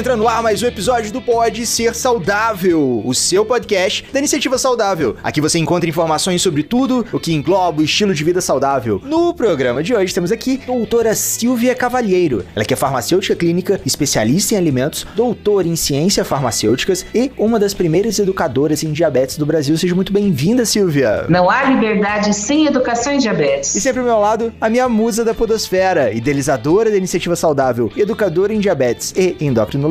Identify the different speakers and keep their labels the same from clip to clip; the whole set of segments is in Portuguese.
Speaker 1: entra no ar mais um episódio do Pode Ser Saudável, o seu podcast da Iniciativa Saudável. Aqui você encontra informações sobre tudo o que engloba o estilo de vida saudável. No programa de hoje temos aqui a doutora Silvia Cavalheiro. Ela que é farmacêutica clínica, especialista em alimentos, doutora em ciências farmacêuticas e uma das primeiras educadoras em diabetes do Brasil. Seja muito bem-vinda, Silvia.
Speaker 2: Não há liberdade sem educação em diabetes.
Speaker 1: E sempre ao meu lado, a minha musa da podosfera, idealizadora da Iniciativa Saudável, educadora em diabetes e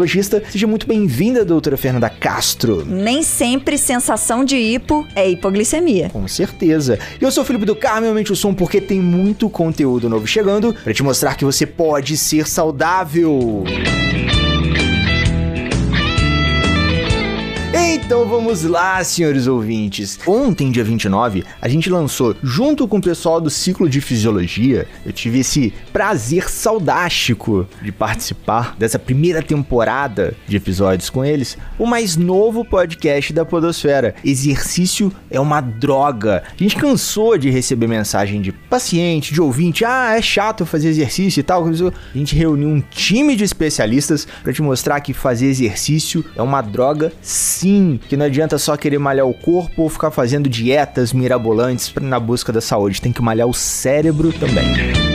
Speaker 1: Seja muito bem-vinda, doutora Fernanda Castro.
Speaker 3: Nem sempre sensação de hipo é hipoglicemia.
Speaker 1: Com certeza. E eu sou o Felipe do Carmo, aumente o som porque tem muito conteúdo novo chegando para te mostrar que você pode ser saudável. Então vamos lá, senhores ouvintes. Ontem, dia 29, a gente lançou, junto com o pessoal do ciclo de fisiologia, eu tive esse prazer saudástico de participar dessa primeira temporada de episódios com eles, o mais novo podcast da Podosfera. Exercício é uma droga. A gente cansou de receber mensagem de paciente, de ouvinte, ah, é chato fazer exercício e tal. A gente reuniu um time de especialistas para te mostrar que fazer exercício é uma droga sim que não adianta só querer malhar o corpo ou ficar fazendo dietas mirabolantes na busca da saúde, tem que malhar o cérebro também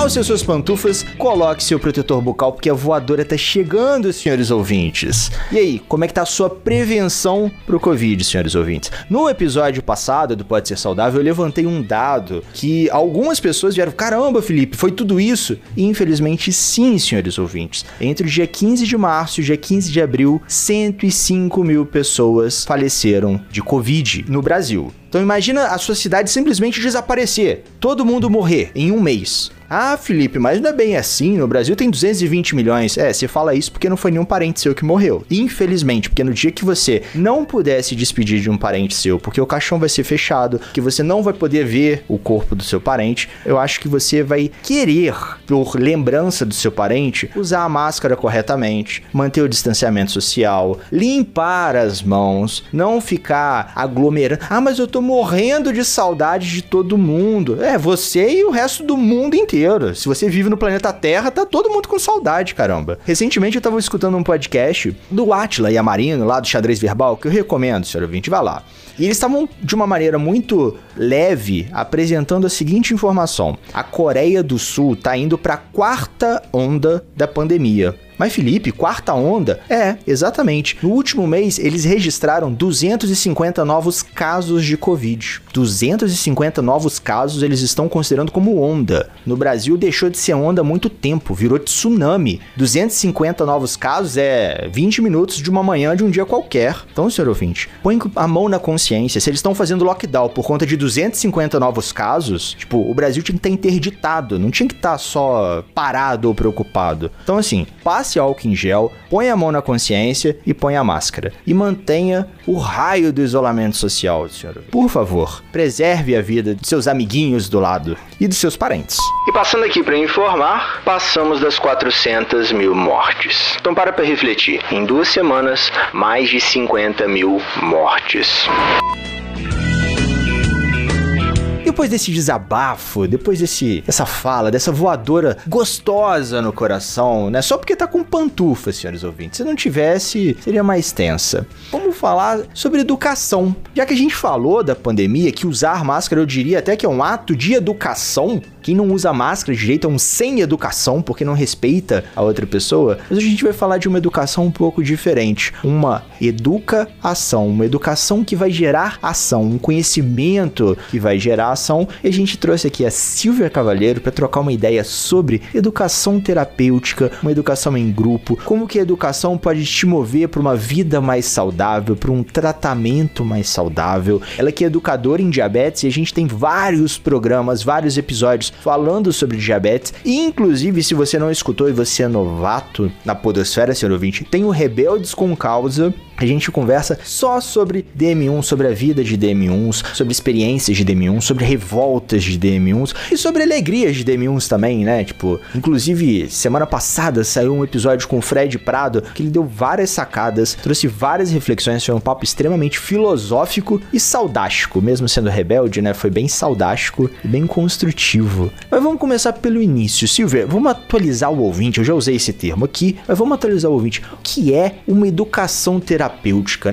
Speaker 1: calce as suas pantufas, coloque seu protetor bucal, porque a voadora tá chegando, senhores ouvintes. E aí, como é que tá a sua prevenção pro Covid, senhores ouvintes? No episódio passado do Pode Ser Saudável, eu levantei um dado que algumas pessoas vieram, caramba, Felipe, foi tudo isso? E infelizmente sim, senhores ouvintes. Entre o dia 15 de março e o dia 15 de abril, 105 mil pessoas faleceram de Covid no Brasil. Então imagina a sua cidade simplesmente desaparecer, todo mundo morrer em um mês. Ah, Felipe, mas não é bem assim. No Brasil tem 220 milhões. É, você fala isso porque não foi nenhum parente seu que morreu. Infelizmente, porque no dia que você não puder se despedir de um parente seu, porque o caixão vai ser fechado, que você não vai poder ver o corpo do seu parente, eu acho que você vai querer, por lembrança do seu parente, usar a máscara corretamente, manter o distanciamento social, limpar as mãos, não ficar aglomerando. Ah, mas eu tô morrendo de saudade de todo mundo. É, você e o resto do mundo inteiro inteiro. Se você vive no planeta Terra, tá todo mundo com saudade, caramba. Recentemente eu tava escutando um podcast do Atila e a Marino, lá do Xadrez Verbal, que eu recomendo, senhor ouvinte, vai lá. E eles estavam de uma maneira muito leve apresentando a seguinte informação: a Coreia do Sul tá indo para a quarta onda da pandemia. Mas Felipe, quarta onda? É, exatamente. No último mês, eles registraram 250 novos casos de Covid. 250 novos casos eles estão considerando como onda. No Brasil deixou de ser onda há muito tempo, virou tsunami. 250 novos casos é 20 minutos de uma manhã de um dia qualquer. Então, senhor ouvinte, põe a mão na consciência. Se eles estão fazendo lockdown por conta de 250 novos casos, tipo, o Brasil tinha que estar interditado, não tinha que estar só parado ou preocupado. Então, assim, passe passe álcool em gel, ponha a mão na consciência e ponha a máscara. E mantenha o raio do isolamento social, senhor. Por favor, preserve a vida de seus amiguinhos do lado e dos seus parentes. E passando aqui para informar, passamos das 400 mil mortes. Então para para refletir. Em duas semanas, mais de 50 mil mortes. Depois desse desabafo, depois desse essa fala, dessa voadora gostosa no coração, né? Só porque tá com pantufa, senhores ouvintes. Se não tivesse, seria mais tensa. Vamos falar sobre educação. Já que a gente falou da pandemia, que usar máscara eu diria até que é um ato de educação, quem não usa máscara direito é um sem educação, porque não respeita a outra pessoa. Mas a gente vai falar de uma educação um pouco diferente. Uma educação, uma educação que vai gerar ação, um conhecimento que vai gerar ação. E a gente trouxe aqui a Silvia Cavalheiro para trocar uma ideia sobre educação terapêutica, uma educação em grupo, como que a educação pode te mover para uma vida mais saudável, para um tratamento mais saudável. Ela que é educadora em diabetes e a gente tem vários programas, vários episódios falando sobre diabetes. E, inclusive, se você não escutou e você é novato na podosfera, senhor ouvinte, tem o Rebeldes com Causa a gente conversa só sobre DM1, sobre a vida de DM1s, sobre experiências de DM1, sobre revoltas de DM1s e sobre alegrias de DM1s também, né? Tipo, inclusive, semana passada saiu um episódio com o Fred Prado que ele deu várias sacadas, trouxe várias reflexões, foi um papo extremamente filosófico e saudástico, mesmo sendo rebelde, né? Foi bem saudástico e bem construtivo. Mas vamos começar pelo início. Silvia, vamos atualizar o ouvinte, eu já usei esse termo aqui, mas vamos atualizar o ouvinte. O que é uma educação terapêutica?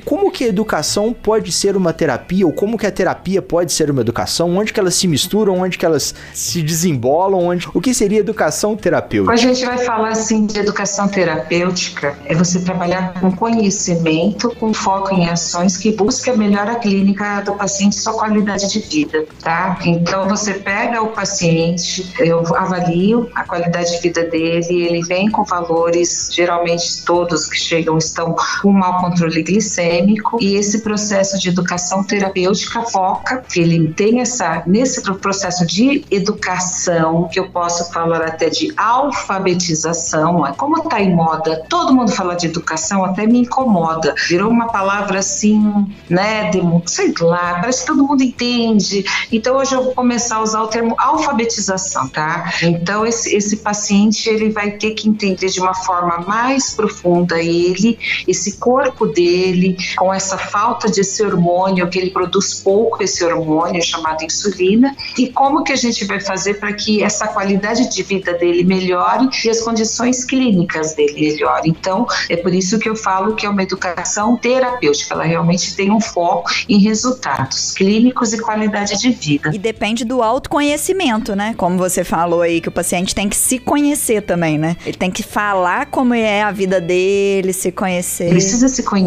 Speaker 1: Como que a educação pode ser uma terapia ou como que a terapia pode ser uma educação? Onde que elas se misturam, onde que elas se desembolam, onde... o que seria educação terapêutica?
Speaker 2: A gente vai falar assim de educação terapêutica, é você trabalhar com conhecimento, com foco em ações que busca melhorar a clínica do paciente sua qualidade de vida, tá? Então você pega o paciente, eu avalio a qualidade de vida dele, ele vem com valores, geralmente todos que chegam estão com mau controle glicêmico e esse processo de educação terapêutica foca que ele tem essa nesse processo de educação que eu posso falar até de alfabetização, como está em moda, todo mundo fala de educação, até me incomoda, virou uma palavra assim, né, de, sei lá, parece que todo mundo entende. Então hoje eu vou começar a usar o termo alfabetização, tá? Então esse, esse paciente ele vai ter que entender de uma forma mais profunda ele, esse corpo dele, com essa falta de esse hormônio, que ele produz pouco esse hormônio chamado insulina, e como que a gente vai fazer para que essa qualidade de vida dele melhore e as condições clínicas dele melhorem. Então, é por isso que eu falo que é uma educação terapêutica, ela realmente tem um foco em resultados clínicos e qualidade de vida.
Speaker 3: E depende do autoconhecimento, né? Como você falou aí, que o paciente tem que se conhecer também, né? Ele tem que falar como é a vida dele, se conhecer.
Speaker 2: Precisa se conhecer,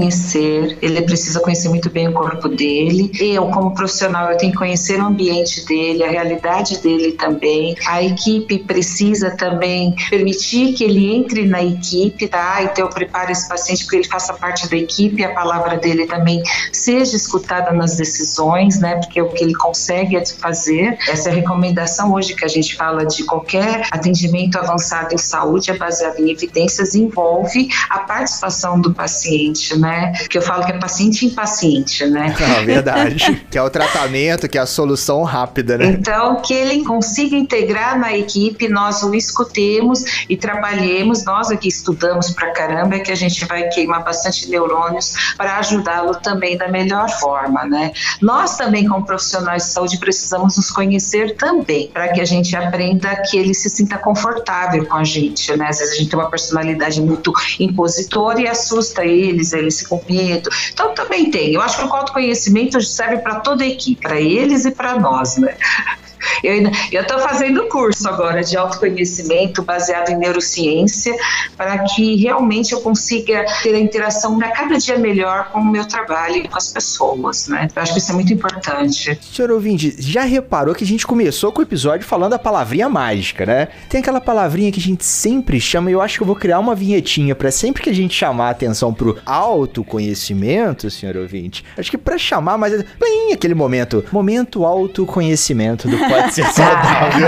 Speaker 2: ele precisa conhecer muito bem o corpo dele. Eu, como profissional, eu tenho que conhecer o ambiente dele, a realidade dele também. A equipe precisa também permitir que ele entre na equipe, tá? Então eu preparo esse paciente para que ele faça parte da equipe, a palavra dele também seja escutada nas decisões, né? Porque é o que ele consegue fazer. Essa é a recomendação hoje que a gente fala de qualquer atendimento avançado em saúde é baseado em evidências envolve a participação do paciente, né? Que eu falo que é paciente em paciente, né?
Speaker 1: Ah, verdade. que é o tratamento, que é a solução rápida, né?
Speaker 2: Então, que ele consiga integrar na equipe, nós o escutemos e trabalhemos. Nós aqui estudamos pra caramba, é que a gente vai queimar bastante neurônios para ajudá-lo também da melhor forma, né? Nós também, como profissionais de saúde, precisamos nos conhecer também, para que a gente aprenda que ele se sinta confortável com a gente, né? Às vezes a gente tem uma personalidade muito impositora e assusta eles, eles com medo. Então também tem. Eu acho que o autoconhecimento serve para toda a equipe, para eles e para nós, né? Eu estou fazendo curso agora de autoconhecimento baseado em neurociência para que realmente eu consiga ter a interação a cada dia melhor com o meu trabalho e com as pessoas, né? Eu acho que isso é muito importante.
Speaker 1: Senhor ouvinte, já reparou que a gente começou com o episódio falando a palavrinha mágica, né? Tem aquela palavrinha que a gente sempre chama e eu acho que eu vou criar uma vinhetinha para sempre que a gente chamar a atenção pro autoconhecimento, senhor ouvinte. Acho que para chamar mais plim, aquele momento, momento autoconhecimento do pode ser saudável.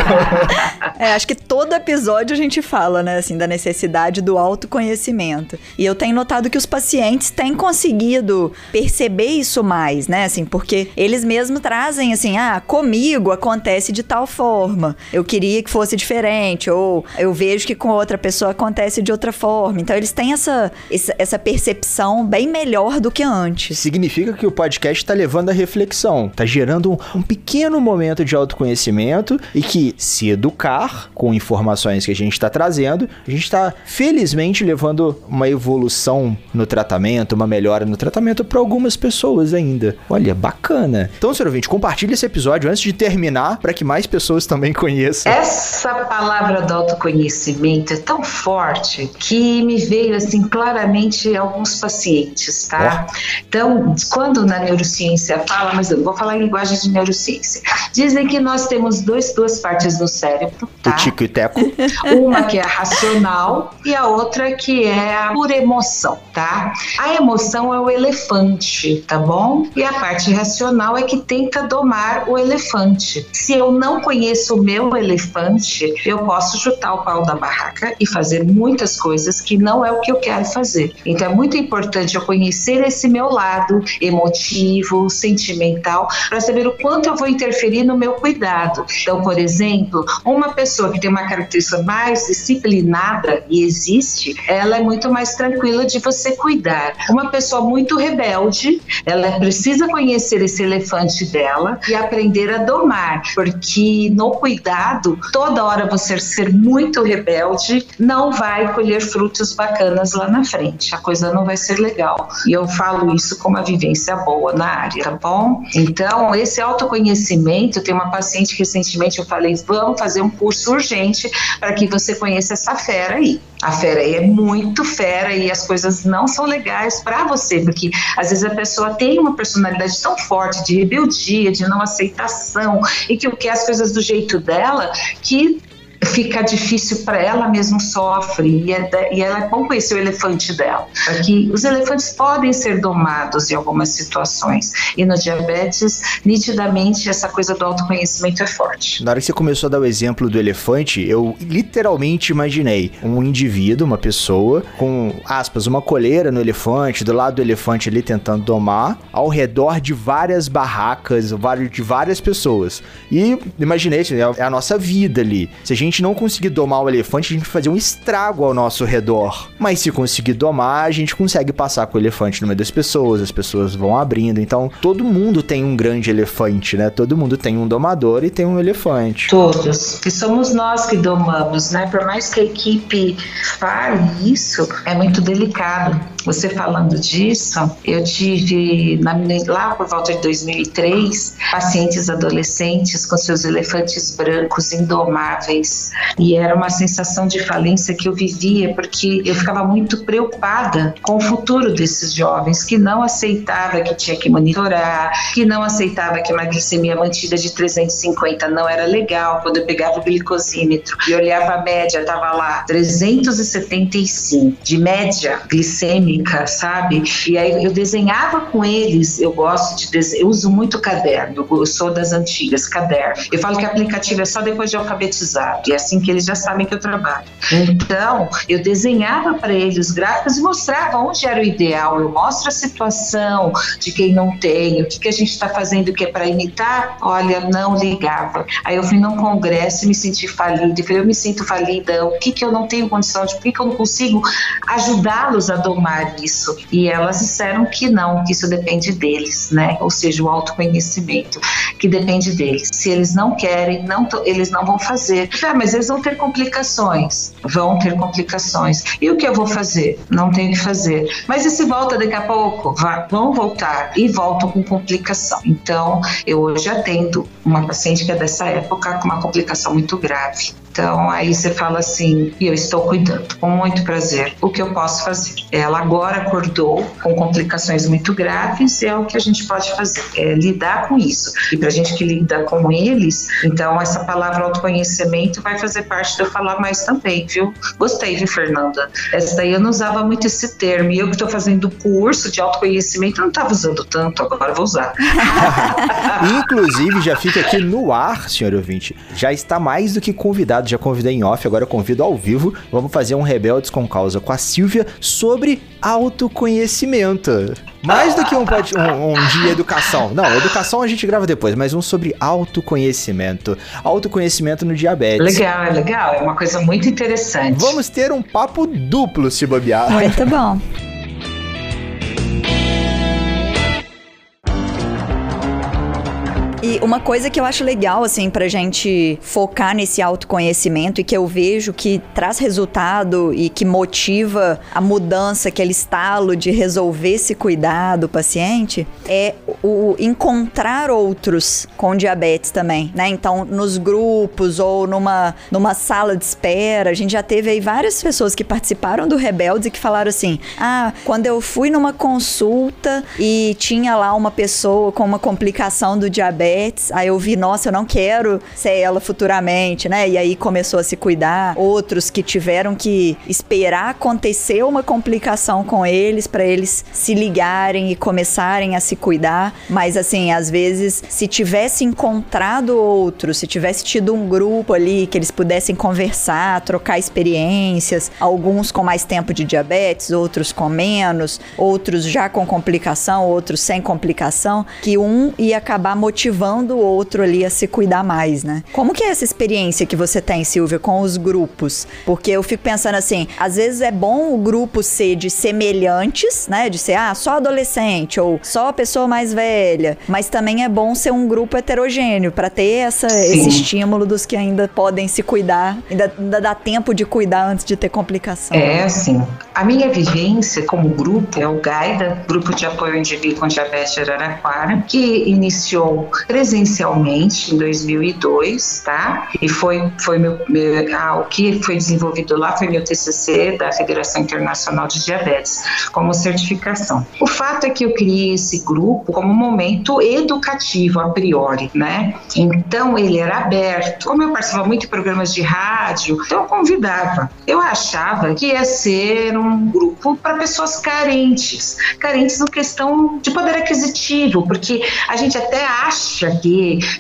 Speaker 3: é, acho que todo episódio a gente fala, né, assim, da necessidade do autoconhecimento. E eu tenho notado que os pacientes têm conseguido perceber isso mais, né, assim, porque eles mesmos trazem assim, ah, comigo acontece de tal forma. Eu queria que fosse diferente ou eu vejo que com outra pessoa acontece de outra forma. Então eles têm essa essa percepção bem melhor do que antes.
Speaker 1: Significa que o podcast está levando a reflexão, está gerando um, um pequeno momento de autoconhecimento conhecimento e que se educar com informações que a gente está trazendo, a gente está felizmente levando uma evolução no tratamento, uma melhora no tratamento para algumas pessoas ainda. Olha, bacana. Então, senhor ouvinte, compartilhe esse episódio antes de terminar para que mais pessoas também conheçam.
Speaker 2: Essa palavra do autoconhecimento é tão forte que me veio assim claramente alguns pacientes, tá? É. Então, quando na neurociência fala, mas eu vou falar em linguagem de neurociência, dizem que nós temos temos dois, duas partes do cérebro, tá?
Speaker 1: O tico e teco.
Speaker 2: Uma que é a racional e a outra que é a pura emoção, tá? A emoção é o elefante, tá bom? E a parte racional é que tenta domar o elefante. Se eu não conheço o meu elefante, eu posso chutar o pau da barraca e fazer muitas coisas que não é o que eu quero fazer. Então é muito importante eu conhecer esse meu lado emotivo, sentimental, para saber o quanto eu vou interferir no meu cuidado. Então, por exemplo, uma pessoa que tem uma característica mais disciplinada e existe, ela é muito mais tranquila de você cuidar. Uma pessoa muito rebelde, ela precisa conhecer esse elefante dela e aprender a domar, porque no cuidado, toda hora você ser muito rebelde não vai colher frutos bacanas lá na frente. A coisa não vai ser legal. E eu falo isso com uma vivência boa na área, tá bom? Então, esse autoconhecimento, tem uma paciente que recentemente eu falei, vamos fazer um curso urgente para que você conheça essa fera aí. A fera aí é muito fera e as coisas não são legais para você, porque às vezes a pessoa tem uma personalidade tão forte de rebeldia, de não aceitação e que quer as coisas do jeito dela, que fica difícil para ela mesmo sofre e, é, e ela é bom conhecer o elefante dela porque os elefantes podem ser domados em algumas situações. E no diabetes nitidamente essa coisa do autoconhecimento é forte.
Speaker 1: Na hora que você começou a dar o exemplo do elefante eu literalmente imaginei um indivíduo uma pessoa com aspas uma coleira no elefante do lado do elefante ali tentando domar ao redor de várias barracas de várias pessoas. E imaginei é a nossa vida ali. Se a gente gente não conseguir domar o elefante, a gente vai fazer um estrago ao nosso redor. Mas se conseguir domar, a gente consegue passar com o elefante no meio das pessoas, as pessoas vão abrindo. Então, todo mundo tem um grande elefante, né? Todo mundo tem um domador e tem um elefante.
Speaker 2: Todos. Que somos nós que domamos, né? Por mais que a equipe fale isso, é muito delicado. Você falando disso, eu tive na, lá por volta de 2003 pacientes adolescentes com seus elefantes brancos indomáveis e era uma sensação de falência que eu vivia, porque eu ficava muito preocupada com o futuro desses jovens, que não aceitava que tinha que monitorar, que não aceitava que uma glicemia mantida de 350 não era legal. Quando eu pegava o glicosímetro e olhava a média, estava lá 375 de média glicêmica, sabe? E aí eu desenhava com eles, eu gosto de desenhar, eu uso muito caderno, eu sou das antigas, caderno. Eu falo que aplicativo é só depois de alfabetizado é assim que eles já sabem que eu trabalho. Então, eu desenhava para eles gráficos e mostrava onde era o ideal. Eu mostro a situação de quem não tem, o que, que a gente está fazendo que é para imitar. Olha, não ligava. Aí eu fui num congresso e me senti falida. Eu falei, eu me sinto falida. O que, que eu não tenho condição de, por que, que eu não consigo ajudá-los a domar isso? E elas disseram que não, que isso depende deles, né? Ou seja, o autoconhecimento, que depende deles. Se eles não querem, não eles não vão fazer. Ah, mas eles vão ter complicações. Vão ter complicações. E o que eu vou fazer? Não tenho que fazer. Mas e se volta daqui a pouco? Vão voltar e voltam com complicação. Então, eu hoje atendo uma paciente que é dessa época com uma complicação muito grave. Então aí você fala assim, e eu estou cuidando, com muito prazer. O que eu posso fazer? Ela agora acordou com complicações muito graves e é o que a gente pode fazer, é lidar com isso. E para a gente que lida com eles, então essa palavra autoconhecimento vai fazer parte de eu falar mais também, viu? Gostei, viu, Fernanda? Essa daí eu não usava muito esse termo e eu que estou fazendo curso de autoconhecimento não estava usando tanto, agora vou usar.
Speaker 1: Inclusive, já fica aqui no ar, senhor ouvinte, já está mais do que convidado já convidei em off, agora convido ao vivo. Vamos fazer um Rebeldes com Causa com a Silvia sobre autoconhecimento. Mais do que um, um, um de educação. Não, educação a gente grava depois, mas um sobre autoconhecimento. Autoconhecimento no diabetes.
Speaker 2: Legal, é legal. É uma coisa muito interessante.
Speaker 1: Vamos ter um papo duplo se bobear.
Speaker 3: Muito bom. uma coisa que eu acho legal, assim, pra gente focar nesse autoconhecimento e que eu vejo que traz resultado e que motiva a mudança, aquele estalo de resolver se cuidar do paciente, é o encontrar outros com diabetes também, né? Então, nos grupos ou numa, numa sala de espera, a gente já teve aí várias pessoas que participaram do Rebeldes e que falaram assim: ah, quando eu fui numa consulta e tinha lá uma pessoa com uma complicação do diabetes, diabetes. Aí eu vi, nossa, eu não quero ser ela futuramente, né? E aí começou a se cuidar. Outros que tiveram que esperar acontecer uma complicação com eles para eles se ligarem e começarem a se cuidar. Mas assim, às vezes, se tivesse encontrado outro, se tivesse tido um grupo ali que eles pudessem conversar, trocar experiências, alguns com mais tempo de diabetes, outros com menos, outros já com complicação, outros sem complicação, que um ia acabar motivando o outro ali a se cuidar mais, né? Como que é essa experiência que você tem, Silvia, com os grupos? Porque eu fico pensando assim, às vezes é bom o grupo ser de semelhantes, né? De ser, ah, só adolescente ou só pessoa mais velha, mas também é bom ser um grupo heterogêneo para ter essa, esse estímulo dos que ainda podem se cuidar, ainda, ainda dá tempo de cuidar antes de ter complicação.
Speaker 2: É, assim. A minha vivência como grupo é o GAIDA, Grupo de Apoio ao Indivíduo com Diabetes de Araraquara, que iniciou presencialmente em 2002, tá? E foi, foi meu, meu ah, o que foi desenvolvido lá foi meu TCC da Federação Internacional de Diabetes, como certificação. O fato é que eu criei esse grupo como um momento educativo a priori, né? Então ele era aberto. Como eu participava muito de programas de rádio, então eu convidava. Eu achava que ia ser um grupo para pessoas carentes, carentes no questão de poder aquisitivo, porque a gente até acha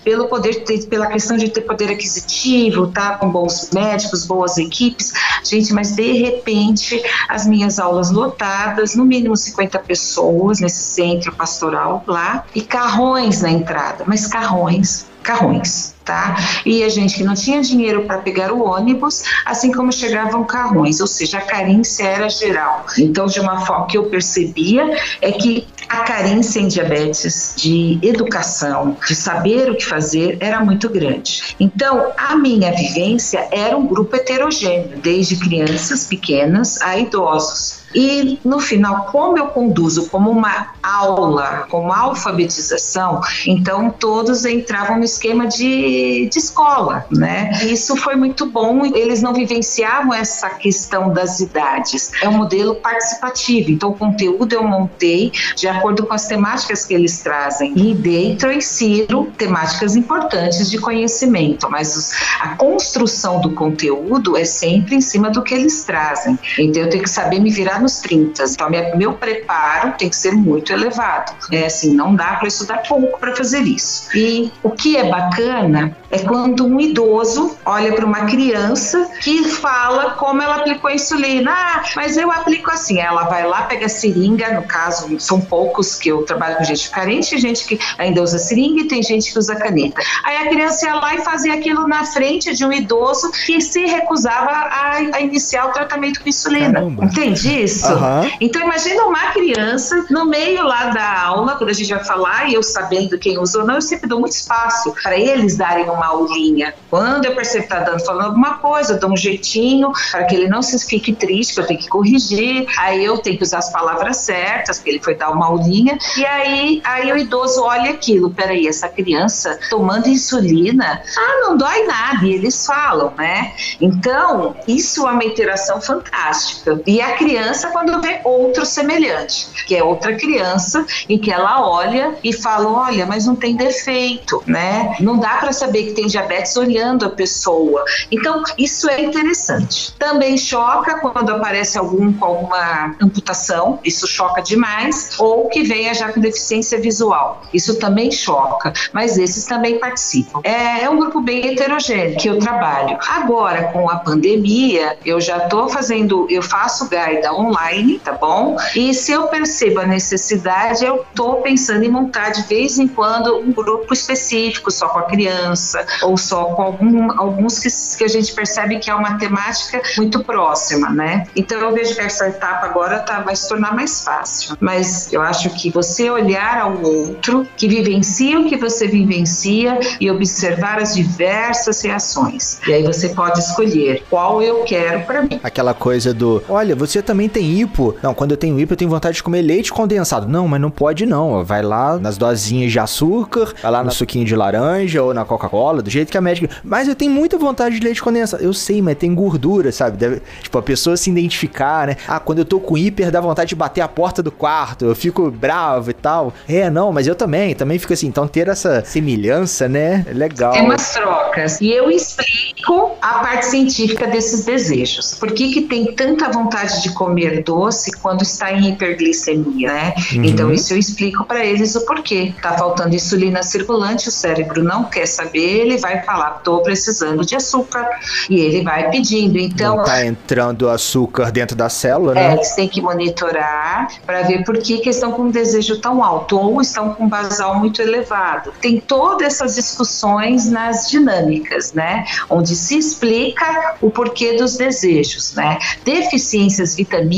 Speaker 2: pelo poder pela questão de ter poder aquisitivo, tá com bons médicos, boas equipes, gente, mas de repente as minhas aulas lotadas, no mínimo 50 pessoas nesse centro pastoral lá e carrões na entrada, mas carrões, carrões tá? E a gente que não tinha dinheiro para pegar o ônibus, assim como chegavam carrões, ou seja, a carência era geral. Então, de uma forma que eu percebia é que a carência em diabetes de educação, de saber o que fazer, era muito grande. Então, a minha vivência era um grupo heterogêneo, desde crianças pequenas a idosos. E no final, como eu conduzo como uma aula, como alfabetização, então todos entravam no esquema de, de escola, né? Isso foi muito bom, eles não vivenciavam essa questão das idades. É um modelo participativo, então o conteúdo eu montei de acordo com as temáticas que eles trazem. E dentro insiro temáticas importantes de conhecimento, mas a construção do conteúdo é sempre em cima do que eles trazem. Então eu tenho que saber me virar nos 30. Então, minha, meu preparo tem que ser muito elevado. É assim, não dá para estudar pouco para fazer isso. E o que é bacana é quando um idoso olha para uma criança que fala como ela aplicou a insulina. Ah, mas eu aplico assim. Ela vai lá, pega a seringa, no caso, são poucos que eu trabalho com gente carente, gente que ainda usa seringa e tem gente que usa caneta. Aí a criança ia lá e fazia aquilo na frente de um idoso que se recusava a, a iniciar o tratamento com insulina. Caramba. Entende isso? Uhum. Então imagina uma criança no meio lá da aula, quando a gente vai falar, e eu sabendo quem usa ou não, eu sempre dou muito espaço para eles darem uma aulinha. Quando eu percebo que está dando falando alguma coisa, eu dou um jeitinho para que ele não se fique triste, que eu tenho que corrigir. Aí eu tenho que usar as palavras certas, porque ele foi dar uma aulinha. E aí, aí o idoso olha aquilo, peraí, essa criança tomando insulina, ah, não dói nada, e eles falam, né? Então, isso é uma interação fantástica. E a criança, quando quando vê outro semelhante, que é outra criança, em que ela olha e fala: olha, mas não tem defeito, né? Não dá para saber que tem diabetes olhando a pessoa. Então, isso é interessante. Também choca quando aparece algum com alguma amputação, isso choca demais, ou que venha já com deficiência visual, isso também choca, mas esses também participam. É, é um grupo bem heterogêneo que eu trabalho. Agora, com a pandemia, eu já estou fazendo, eu faço guida online tá bom? E se eu percebo a necessidade, eu tô pensando em montar de vez em quando um grupo específico, só com a criança, ou só com algum, alguns que, que a gente percebe que é uma temática muito próxima, né? Então eu vejo que essa etapa agora tá, vai se tornar mais fácil. Mas eu acho que você olhar ao outro, que vivencia o que você vivencia e observar as diversas reações. E aí você pode escolher qual eu quero para mim.
Speaker 1: Aquela coisa do, olha, você também tem hipo. Não, quando eu tenho hipo, eu tenho vontade de comer leite condensado. Não, mas não pode não. Vai lá nas dosinhas de açúcar, vai lá no suquinho de laranja ou na Coca-Cola do jeito que a médica. Mas eu tenho muita vontade de leite condensado. Eu sei, mas tem gordura, sabe? Deve, tipo, a pessoa se identificar, né? Ah, quando eu tô com hiper, dá vontade de bater a porta do quarto, eu fico bravo e tal. É, não, mas eu também, também fico assim. Então ter essa semelhança, né? É legal.
Speaker 2: Tem umas trocas. E eu explico a parte científica desses desejos. Por que, que tem tanta vontade de comer doce quando está em hiperglicemia, né? Uhum. Então, isso eu explico para eles o porquê. Tá faltando insulina circulante, o cérebro não quer saber, ele vai falar, tô precisando de açúcar. E ele vai pedindo. Então.
Speaker 1: Não tá entrando açúcar dentro da célula, né?
Speaker 2: É, eles têm que monitorar para ver por que, que estão com um desejo tão alto ou estão com um basal muito elevado. Tem todas essas discussões nas dinâmicas, né? Onde se explica o porquê dos desejos, né? Deficiências vitamínicas,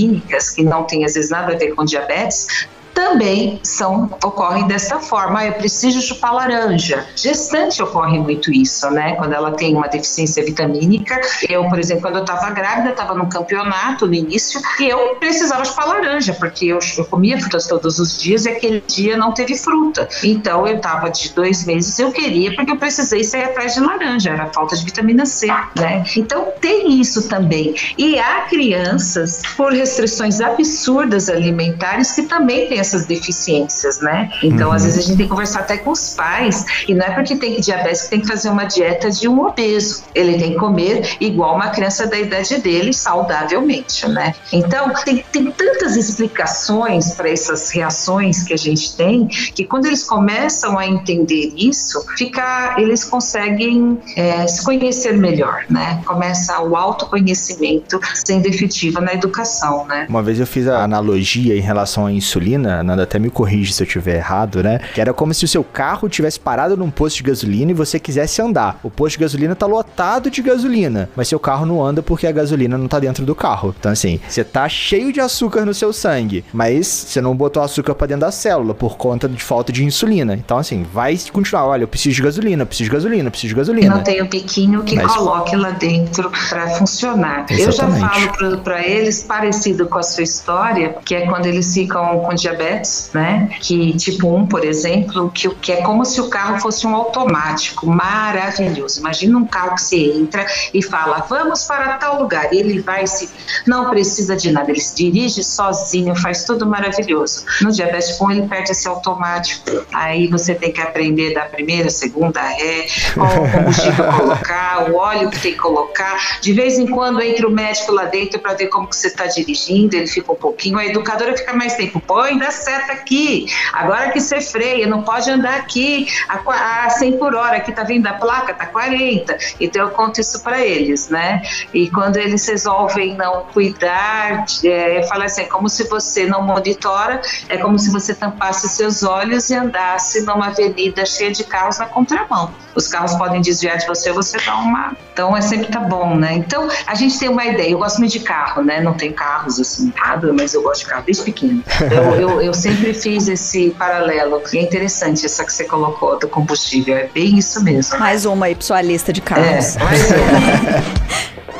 Speaker 2: que não tem às vezes nada a ver com diabetes, também são ocorrem dessa forma. Eu preciso chupar laranja. Gestante ocorre muito isso, né? Quando ela tem uma deficiência vitamínica. Eu, por exemplo, quando eu estava grávida, estava no campeonato no início e eu precisava chupar laranja, porque eu, eu comia frutas todos os dias e aquele dia não teve fruta. Então eu estava de dois meses, eu queria, porque eu precisei sair atrás de laranja, era falta de vitamina C, né? Então tem isso também. E há crianças, por restrições absurdas alimentares, que também têm essas deficiências, né? Então, uhum. às vezes a gente tem que conversar até com os pais, e não é porque tem diabetes que tem que fazer uma dieta de um obeso. Ele tem que comer igual uma criança da idade dele, saudavelmente, né? Então, tem, tem tantas explicações para essas reações que a gente tem, que quando eles começam a entender isso, fica, eles conseguem é, se conhecer melhor, né? Começa o autoconhecimento sendo efetivo na educação, né?
Speaker 1: Uma vez eu fiz a analogia em relação à insulina, Nanda até me corrige se eu tiver errado, né? Que era como se o seu carro tivesse parado num posto de gasolina e você quisesse andar. O posto de gasolina tá lotado de gasolina, mas seu carro não anda porque a gasolina não tá dentro do carro. Então assim, você tá cheio de açúcar no seu sangue, mas você não botou açúcar para dentro da célula por conta de falta de insulina. Então assim, vai continuar, olha, eu preciso de gasolina, preciso de gasolina, preciso de gasolina.
Speaker 2: Não tem o piquinho que mas... coloque lá dentro para funcionar. Exatamente. Eu já falo para eles parecido com a sua história, que é quando eles ficam com diabetes diabetes, né? Que tipo 1, por exemplo, que, que é como se o carro fosse um automático, maravilhoso. Imagina um carro que você entra e fala, vamos para tal lugar, e ele vai se. Não precisa de nada, ele se dirige sozinho, faz tudo maravilhoso. No diabetes tipo 1, ele perde esse automático. Aí você tem que aprender da primeira, segunda ré, qual o combustível colocar, o óleo que tem que colocar. De vez em quando entra o médico lá dentro para ver como que você está dirigindo, ele fica um pouquinho, a educadora fica mais tempo, põe da seta aqui, agora que você freia, não pode andar aqui a, a 100 por hora, aqui tá vindo a placa, tá 40. Então eu conto isso para eles, né? E quando eles resolvem não cuidar, é, falo assim, é como se você não monitora, é como se você tampasse seus olhos e andasse numa avenida cheia de carros na contramão. Os carros podem desviar de você, você dá uma. Então é sempre tá bom, né? Então a gente tem uma ideia. Eu gosto muito de carro, né? Não tenho carros assim, nada, mas eu gosto de carro desde pequeno. Eu, eu, eu sempre fiz esse paralelo. E é interessante essa que você colocou do combustível. É bem isso mesmo.
Speaker 3: Mais uma aí pra sua lista de carros.
Speaker 2: É, mais uma.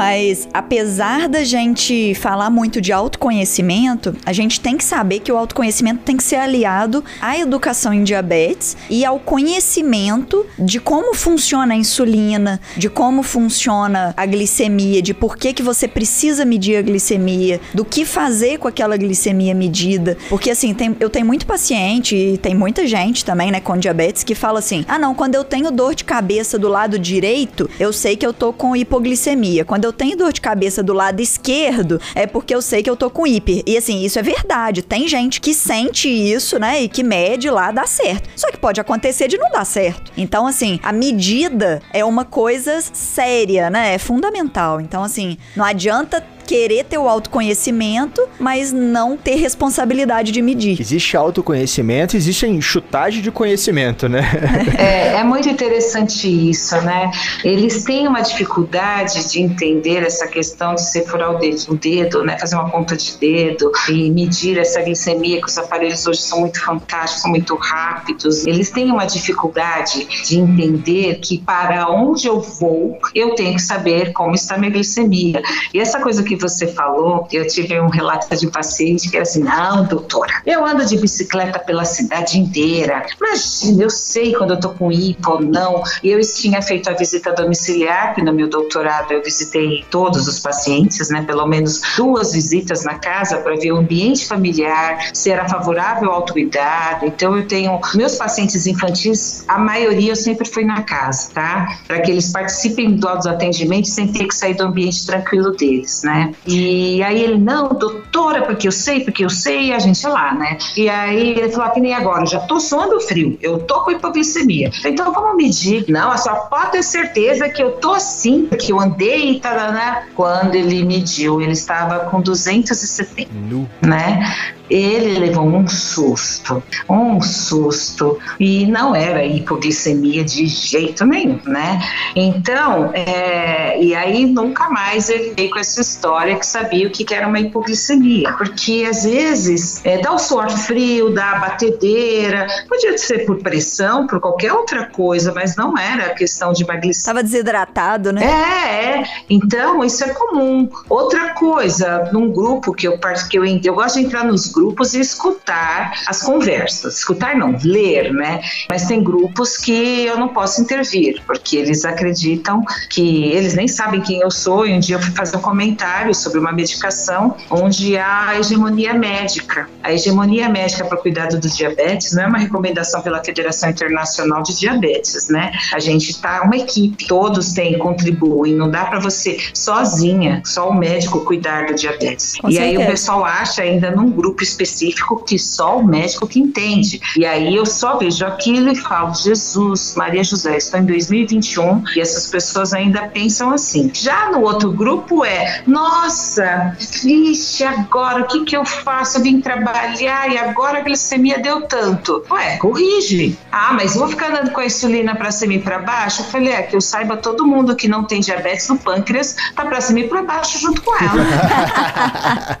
Speaker 3: Mas apesar da gente falar muito de autoconhecimento, a gente tem que saber que o autoconhecimento tem que ser aliado à educação em diabetes e ao conhecimento de como funciona a insulina, de como funciona a glicemia, de por que, que você precisa medir a glicemia, do que fazer com aquela glicemia medida. Porque assim, tem, eu tenho muito paciente e tem muita gente também, né, com diabetes que fala assim: ah, não, quando eu tenho dor de cabeça do lado direito, eu sei que eu tô com hipoglicemia. Quando eu tenho dor de cabeça do lado esquerdo, é porque eu sei que eu tô com hiper. E assim, isso é verdade. Tem gente que sente isso, né? E que mede lá, dá certo. Só que pode acontecer de não dar certo. Então, assim, a medida é uma coisa séria, né? É fundamental. Então, assim, não adianta querer ter o autoconhecimento, mas não ter responsabilidade de medir.
Speaker 1: Existe autoconhecimento, existe chutagem de conhecimento, né?
Speaker 2: É, é muito interessante isso, né? Eles têm uma dificuldade de entender essa questão de você furar o dedo, o dedo, né? Fazer uma ponta de dedo e medir essa glicemia, que os aparelhos hoje são muito fantásticos, são muito rápidos. Eles têm uma dificuldade de entender que para onde eu vou, eu tenho que saber como está a minha glicemia. E essa coisa que você falou, eu tive um relato de paciente que era assim: não, doutora, eu ando de bicicleta pela cidade inteira. Imagina, eu sei quando eu tô com hipo ou não. E eu tinha feito a visita domiciliar, que no meu doutorado eu visitei todos os pacientes, né? Pelo menos duas visitas na casa para ver o ambiente familiar, se era favorável ao autocuidado. Então eu tenho meus pacientes infantis, a maioria eu sempre fui na casa, tá? Para que eles participem do atendimento sem ter que sair do ambiente tranquilo deles, né? E aí ele, não, doutora, porque eu sei, porque eu sei, e a gente lá, né? E aí ele falou, ah, que nem agora, já tô suando frio, eu tô com hipoglicemia. Então vamos medir. Não, a sua pode ter certeza que eu tô assim, porque eu andei e tal, né? Quando ele mediu, ele estava com 270, nu. né? Ele levou um susto, um susto, e não era hipoglicemia de jeito nenhum, né? Então, é, e aí nunca mais ele veio com essa história que sabia o que era uma hipoglicemia, porque às vezes é, dá o suor frio, dá a batedeira, podia ser por pressão, por qualquer outra coisa, mas não era questão de emagrecimento.
Speaker 3: Estava desidratado, né?
Speaker 2: É, é. Então, isso é comum. Outra coisa, num grupo que eu que eu, eu gosto de entrar nos grupos grupos e escutar as conversas. Escutar não, ler, né? Mas tem grupos que eu não posso intervir, porque eles acreditam que eles nem sabem quem eu sou. E um dia eu fui fazer um comentário sobre uma medicação onde há hegemonia médica. A hegemonia médica para o cuidado do diabetes não é uma recomendação pela Federação Internacional de Diabetes, né? A gente está uma equipe, todos têm, contribuem. Não dá para você sozinha, só o médico cuidar do diabetes. Com e certeza. aí o pessoal acha ainda num grupo específico que só o médico que entende. E aí eu só vejo aquilo e falo, Jesus, Maria José, estou em 2021 e essas pessoas ainda pensam assim. Já no outro grupo é, nossa, vixe, agora o que, que eu faço? Eu vim trabalhar e agora a glicemia deu tanto. Ué, corrige. Ah, mas vou ficar andando com a insulina para cima e para baixo? Eu falei, é que eu saiba todo mundo que não tem diabetes no pâncreas tá para cima e para baixo junto com ela.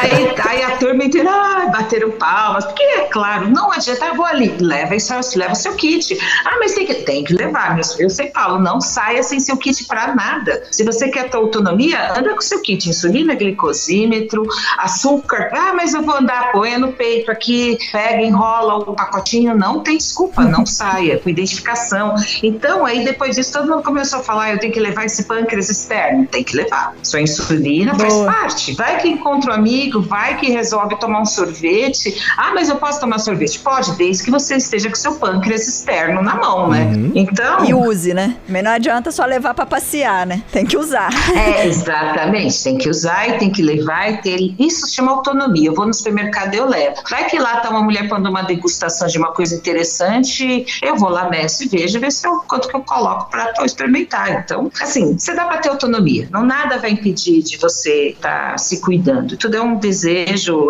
Speaker 2: aí, aí a turma inteira ah, bateram palmas, porque é claro, não adianta, eu vou ali, leva isso, leva o seu kit. Ah, mas tem que, tem que levar, eu sempre falo, não saia sem seu kit para nada. Se você quer ter autonomia, anda com seu kit, insulina, glicosímetro, açúcar. Ah, mas eu vou andar, põe no peito aqui, pega, enrola o pacotinho, não tem desculpa, não saia, com identificação. Então, aí depois disso, todo mundo começou a falar, eu tenho que levar esse pâncreas externo, tem que levar. Sua insulina Boa. faz parte. Vai que encontra um amigo, vai que resolve tomar um sorvete. Ah, mas eu posso tomar sorvete? Pode, desde que você esteja com seu pâncreas externo na mão, né? Uhum.
Speaker 3: Então. E use, né? Mas não adianta só levar para passear, né? Tem que usar.
Speaker 2: É, exatamente. Tem que usar e tem que levar e ter. Isso chama autonomia. Eu vou no supermercado e eu levo. Vai que lá tá uma mulher pondo uma degustação de uma coisa interessante, eu vou lá, meço e vejo, ver se eu, quanto que eu coloco para experimentar. Então, assim, você dá para ter autonomia. Não nada vai impedir de você estar tá se cuidando. Tudo é um desejo,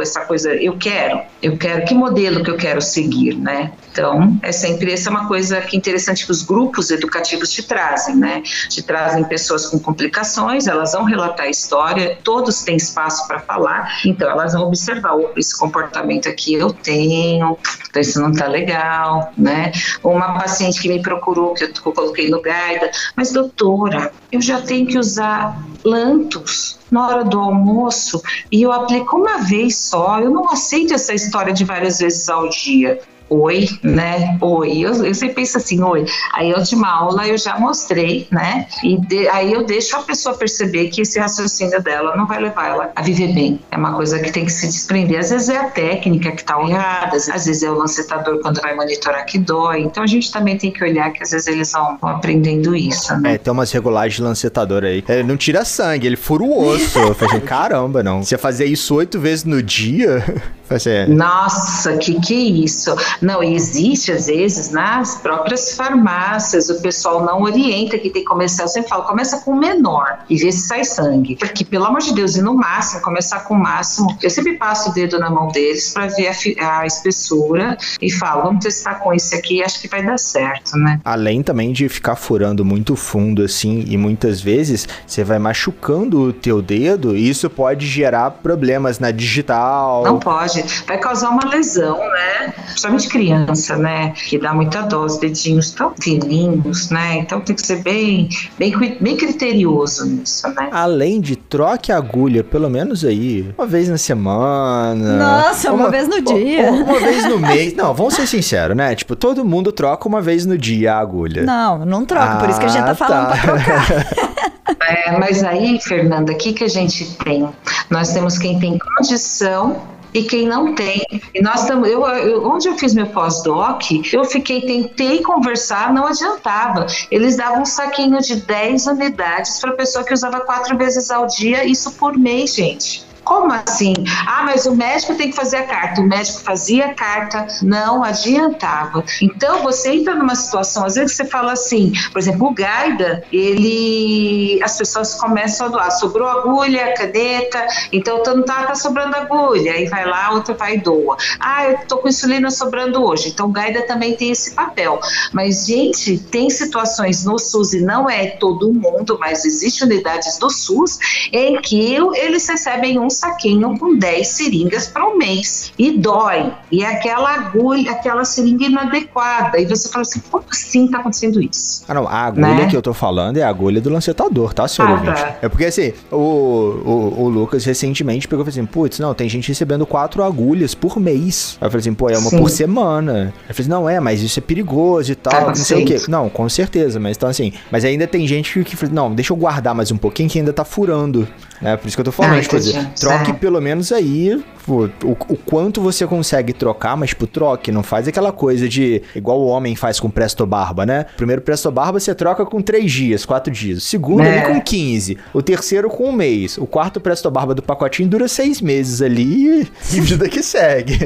Speaker 2: essa coisa, eu quero, eu quero, que modelo que eu quero seguir, né? Então, é sempre essa é uma coisa que é interessante que os grupos educativos te trazem, né? Te trazem pessoas com complicações, elas vão relatar a história, todos têm espaço para falar, então elas vão observar, esse comportamento aqui eu tenho, então isso não tá legal, né? Uma paciente que me procurou, que eu coloquei no guarda, mas doutora, eu já tenho que usar lantos na hora do almoço e eu aplico uma vez só. Eu não aceito essa história de várias vezes ao dia oi, né? Oi. Eu, eu sempre penso assim, oi. Aí a última aula eu já mostrei, né? E de, aí eu deixo a pessoa perceber que esse raciocínio dela não vai levar ela a viver bem. É uma coisa que tem que se desprender. Às vezes é a técnica que está errada, às vezes é o lancetador quando vai monitorar que dói. Então a gente também tem que olhar que às vezes eles vão, vão aprendendo isso, né?
Speaker 1: É, tem umas regulagens de lancetador aí. Ele não tira sangue, ele fura o osso. eu falei, caramba, não. Você fazer isso oito vezes no dia.
Speaker 2: Nossa, que que é isso? Não, existe às vezes nas próprias farmácias, o pessoal não orienta que tem que começar, sempre falo, começa com o menor e vê se sai sangue. Porque, pelo amor de Deus, e no máximo, começar com o máximo, eu sempre passo o dedo na mão deles para ver a, a, espessura e falo, vamos testar com esse aqui, acho que vai dar certo, né?
Speaker 1: Além também de ficar furando muito fundo assim, e muitas vezes você vai machucando o teu dedo e isso pode gerar problemas na digital.
Speaker 2: Não pode vai causar uma lesão, né? Principalmente criança, né? Que dá muita dose, dedinhos tão fininhos, né? Então tem que ser bem, bem, bem criterioso nisso, né?
Speaker 1: Além de troque a agulha, pelo menos aí, uma vez na semana.
Speaker 3: Nossa, uma, uma vez no dia.
Speaker 1: Uma, uma vez no mês. Não, vamos ser sinceros, né? Tipo, todo mundo troca uma vez no dia a agulha.
Speaker 3: Não, não troca, ah, por isso que a gente tá ah, falando tá. pra trocar.
Speaker 2: É, mas aí, Fernanda, o que, que a gente tem? Nós temos quem tem condição e quem não tem. E nós estamos, eu, eu, onde eu fiz meu pós-doc, eu fiquei, tentei conversar, não adiantava. Eles davam um saquinho de 10 unidades para pessoa que usava quatro vezes ao dia, isso por mês, gente. Como assim? Ah, mas o médico tem que fazer a carta. O médico fazia a carta, não adiantava. Então você entra numa situação, às vezes você fala assim, por exemplo, o Gaida, ele. As pessoas começam a doar. Sobrou agulha, caneta, então não tá, tá sobrando agulha. Aí vai lá, outra vai e doa. Ah, eu tô com insulina sobrando hoje. Então o Gaida também tem esse papel. Mas, gente, tem situações no SUS, e não é todo mundo, mas existem unidades do SUS em que eles recebem um saquinho com 10 seringas para um mês. E dói. E é aquela agulha, aquela seringa inadequada. E você fala assim, como assim tá acontecendo isso?
Speaker 1: Ah, não. A agulha né? que eu tô falando é a agulha do lancetador, tá, senhor ah, Tá. É porque assim, o, o, o, Lucas recentemente pegou e falou assim, putz, não, tem gente recebendo quatro agulhas por mês. Aí eu falei assim, pô, é uma Sim. por semana. Eu falei assim, não é, mas isso é perigoso e tal, tá não sei o quê. Não, com certeza, mas então assim, mas ainda tem gente que, que fala, não, deixa eu guardar mais um pouquinho que ainda tá furando. Né? Por isso que eu tô falando, ah, tipo, troque é. pelo menos aí o, o, quanto você consegue trocar, mas tipo, troque, não faz aquela coisa de igual o homem faz com Presto Barba, né? Primeiro Presto Barba você troca com 3 dias, 4 dias. O segundo é. ali com 15. O terceiro com um mês. O quarto Presto Barba do pacotinho dura 6 meses ali e vida que segue.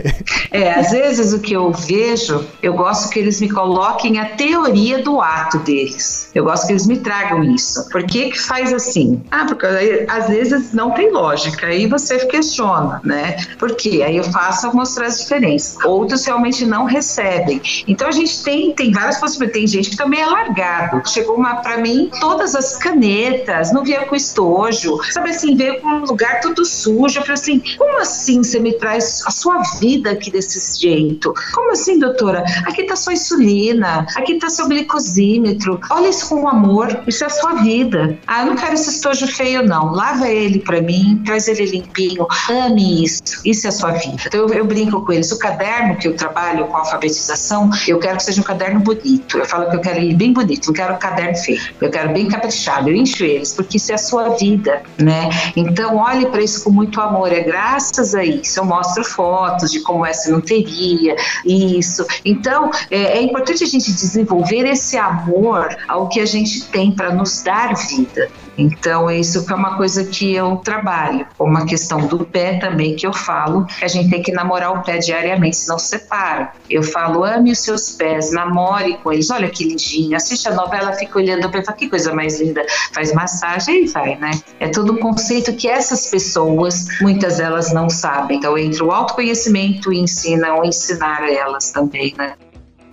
Speaker 2: É, às vezes o que eu vejo, eu gosto que eles me coloquem a teoria do ato deles. Eu gosto que eles me tragam isso. Por que que faz assim? Ah, porque às vezes não tem lógica. Aí você questiona, né? Porque aí eu faço mostrar as diferenças. Outros realmente não recebem. Então a gente tem, tem várias possibilidades. Tem gente que também é largado. Chegou uma para mim, todas as canetas, não via com estojo, sabe assim, veio com um lugar tudo sujo. Eu falei assim: como assim você me traz a sua vida aqui desse jeito? Como assim, doutora? Aqui tá sua insulina, aqui tá seu glicosímetro. Olha isso com amor, isso é a sua vida. Ah, eu não quero esse estojo feio, não. Lava ele para mim, traz ele limpinho, ame isso. Isso é a sua vida. Então eu, eu, brinco com eles. O caderno que eu trabalho com alfabetização, eu quero que seja um caderno bonito. Eu falo que eu quero ele bem bonito, não quero um caderno feio. Eu quero bem caprichado. Eu encho eles, porque isso é a sua vida, né? Então olhe para isso com muito amor. É graças a isso. Eu mostro fotos de como essa não teria, isso. Então é, é importante a gente desenvolver esse amor ao que a gente tem para nos dar vida. Então, isso é uma coisa que eu trabalho. Uma questão do pé também que eu falo, que a gente tem que namorar o pé diariamente, senão se separa. Eu falo, ame os seus pés, namore com eles. Olha que lindinho. Assiste a novela, fica olhando o pé, fala, que coisa mais linda. Faz massagem e vai, né? É todo um conceito que essas pessoas, muitas delas não sabem. Então, entre o autoconhecimento e ensina ou ensinar elas também, né?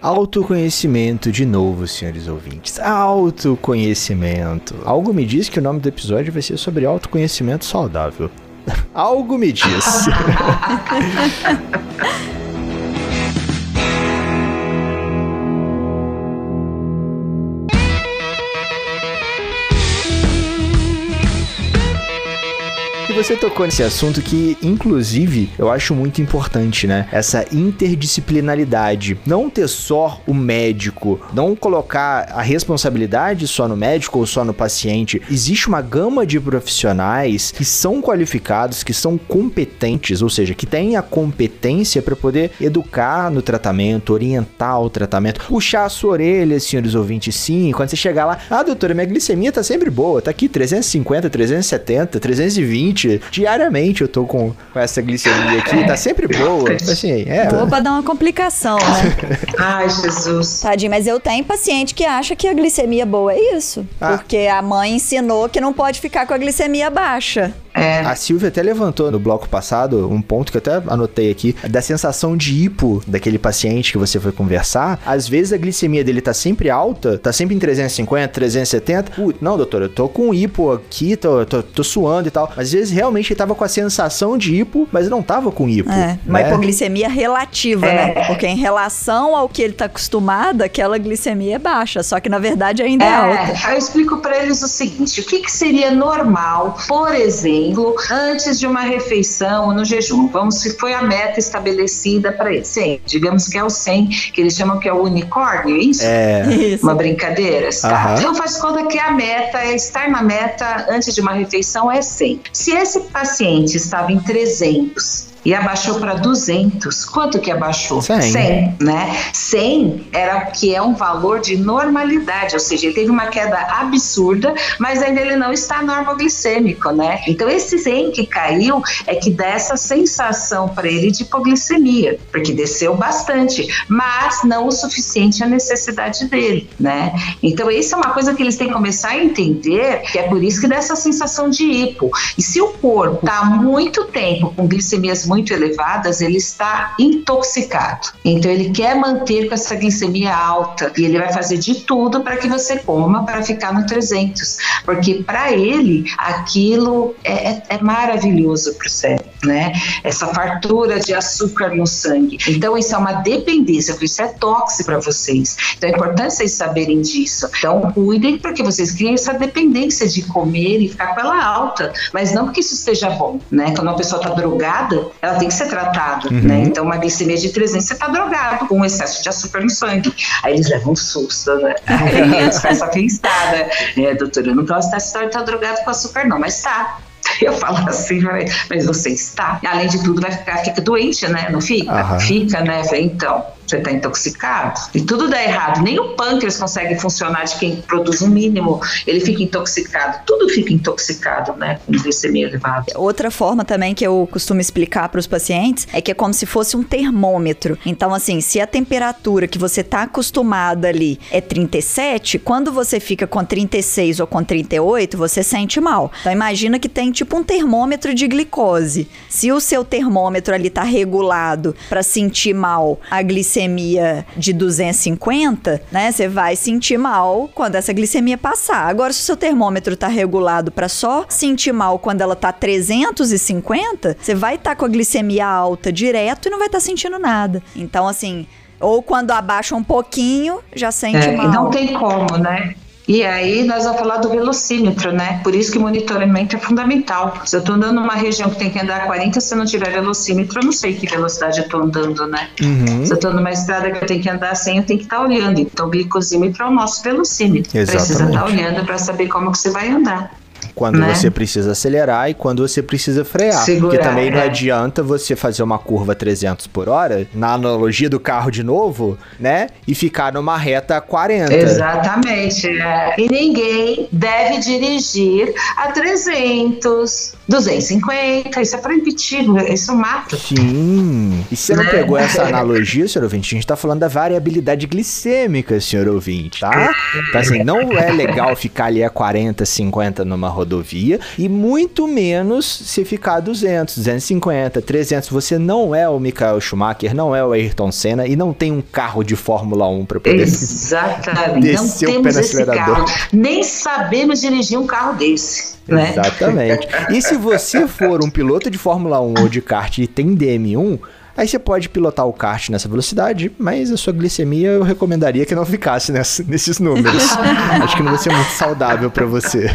Speaker 1: Autoconhecimento de novo, senhores ouvintes. Autoconhecimento. Algo me diz que o nome do episódio vai ser sobre autoconhecimento saudável. Algo me diz. você tocou nesse assunto que, inclusive, eu acho muito importante, né? Essa interdisciplinaridade. Não ter só o médico, não colocar a responsabilidade só no médico ou só no paciente. Existe uma gama de profissionais que são qualificados, que são competentes, ou seja, que têm a competência para poder educar no tratamento, orientar o tratamento, puxar a sua orelha, senhores ouvintes, sim. Quando você chegar lá, ah, doutora, minha glicemia tá sempre boa, tá aqui 350, 370, 320 diariamente eu tô com, com essa glicemia aqui, tá sempre boa. Assim,
Speaker 3: é. Boa pra dar uma complicação, né?
Speaker 2: Ai, Jesus.
Speaker 3: Tadinho, mas eu tenho paciente que acha que a glicemia boa é isso. Ah. Porque a mãe ensinou que não pode ficar com a glicemia baixa.
Speaker 1: É. A Silvia até levantou no bloco passado um ponto que eu até anotei aqui, da sensação de hipo daquele paciente que você foi conversar. Às vezes a glicemia dele tá sempre alta, tá sempre em 350, 370. Putz, não, doutor, eu tô com hipo aqui, tô, tô, tô, suando e tal. Mas às vezes realmente ele tava com a sensação de hipo, mas não tava com hipo. É,
Speaker 3: né? uma hipoglicemia relativa, né? é. né? Porque em relação ao que ele tá acostumado, aquela glicemia é baixa, só que na verdade ainda é, é alta.
Speaker 2: Eu explico para eles o seguinte: o que, que seria normal, por exemplo, antes de uma refeição no jejum? Vamos se foi a meta estabelecida para ele. Sim, digamos que é o 100, que eles chamam que é o unicórnio, é isso?
Speaker 1: É.
Speaker 2: Isso. Uma brincadeira. Tá? Então faz conta que a meta, é estar na meta antes de uma refeição é 100. Se esse paciente estava em 300 e abaixou para 200. Quanto que abaixou?
Speaker 1: 100. 100,
Speaker 2: né? 100 era que é um valor de normalidade, ou seja, ele teve uma queda absurda, mas ainda ele não está normoglicêmico, né? Então esse 100 que caiu é que dá essa sensação para ele de hipoglicemia, porque desceu bastante, mas não o suficiente à necessidade dele, né? Então isso é uma coisa que eles têm que começar a entender, que é por isso que dá essa sensação de hipo. E se o corpo está muito tempo com glicemias muito muito elevadas, ele está intoxicado. Então ele quer manter com essa glicemia alta e ele vai fazer de tudo para que você coma para ficar no 300, porque para ele aquilo é, é, é maravilhoso para o cérebro, né? Essa fartura de açúcar no sangue. Então isso é uma dependência, isso é tóxico para vocês. Então é importante vocês saberem disso. Então cuidem porque vocês criam essa dependência de comer e ficar com ela alta, mas não porque isso esteja bom, né? Quando uma pessoa está drogada, ela tem que ser tratada, uhum. né? Então, uma glicemia de 300, você está drogado com excesso de açúcar no sangue. Aí eles levam um susto, né? Aí eles começam a pensar, né? Doutora, eu não posso estar história tá drogado com açúcar, não, mas tá. Eu falo assim, mas você está. Além de tudo, vai ficar, fica doente, né? Não fica? Uhum. Fica, né? Então, você está intoxicado. E tudo dá errado. Nem o pâncreas consegue funcionar de quem produz o um mínimo, ele fica intoxicado. Tudo fica intoxicado, né? Com glicemia elevada.
Speaker 3: Outra forma também que eu costumo explicar para os pacientes é que é como se fosse um termômetro. Então, assim, se a temperatura que você está acostumada ali é 37, quando você fica com 36 ou com 38, você sente mal. Então, imagina que tem tipo um termômetro de glicose. Se o seu termômetro ali está regulado para sentir mal a glicemia glicemia de 250, né? Você vai sentir mal quando essa glicemia passar. Agora, se o seu termômetro tá regulado para só sentir mal quando ela tá 350, você vai estar tá com a glicemia alta direto e não vai estar tá sentindo nada. Então, assim, ou quando abaixa um pouquinho, já sente é, mal.
Speaker 2: Não tem como, né? E aí nós vamos falar do velocímetro, né? Por isso que o monitoramento é fundamental. Se eu estou andando numa região que tem que andar 40, se eu não tiver velocímetro, eu não sei que velocidade eu estou andando, né? Uhum. Se eu estou numa estrada que eu tenho que andar 100, eu tenho que estar tá olhando. Então o glicosímetro é o nosso velocímetro. Exatamente. Precisa estar tá olhando para saber como que você vai andar
Speaker 1: quando né? você precisa acelerar e quando você precisa frear. Segurar, Porque também não é. adianta você fazer uma curva 300 por hora, na analogia do carro de novo, né? E ficar numa reta 40.
Speaker 2: Exatamente. É. E ninguém deve dirigir a 300, 250. Isso é proibitivo, isso mata.
Speaker 1: Sim. E você não né? pegou essa analogia, senhor ouvinte? A gente tá falando da variabilidade glicêmica, senhor ouvinte, tá? Então, assim, não é legal ficar ali a 40, 50 numa rodovia rodovia e muito menos se ficar 200, 250, 300. Você não é o Michael Schumacher, não é o Ayrton Senna e não tem um carro de Fórmula 1 para poder
Speaker 2: Exatamente. descer não o pé no acelerador. Carro. Nem sabemos dirigir um carro desse. Né?
Speaker 1: Exatamente. E se você for um piloto de Fórmula 1 ou de kart e tem DM1, Aí você pode pilotar o kart nessa velocidade, mas a sua glicemia eu recomendaria que não ficasse nessa, nesses números. Acho que não vai ser muito saudável para você.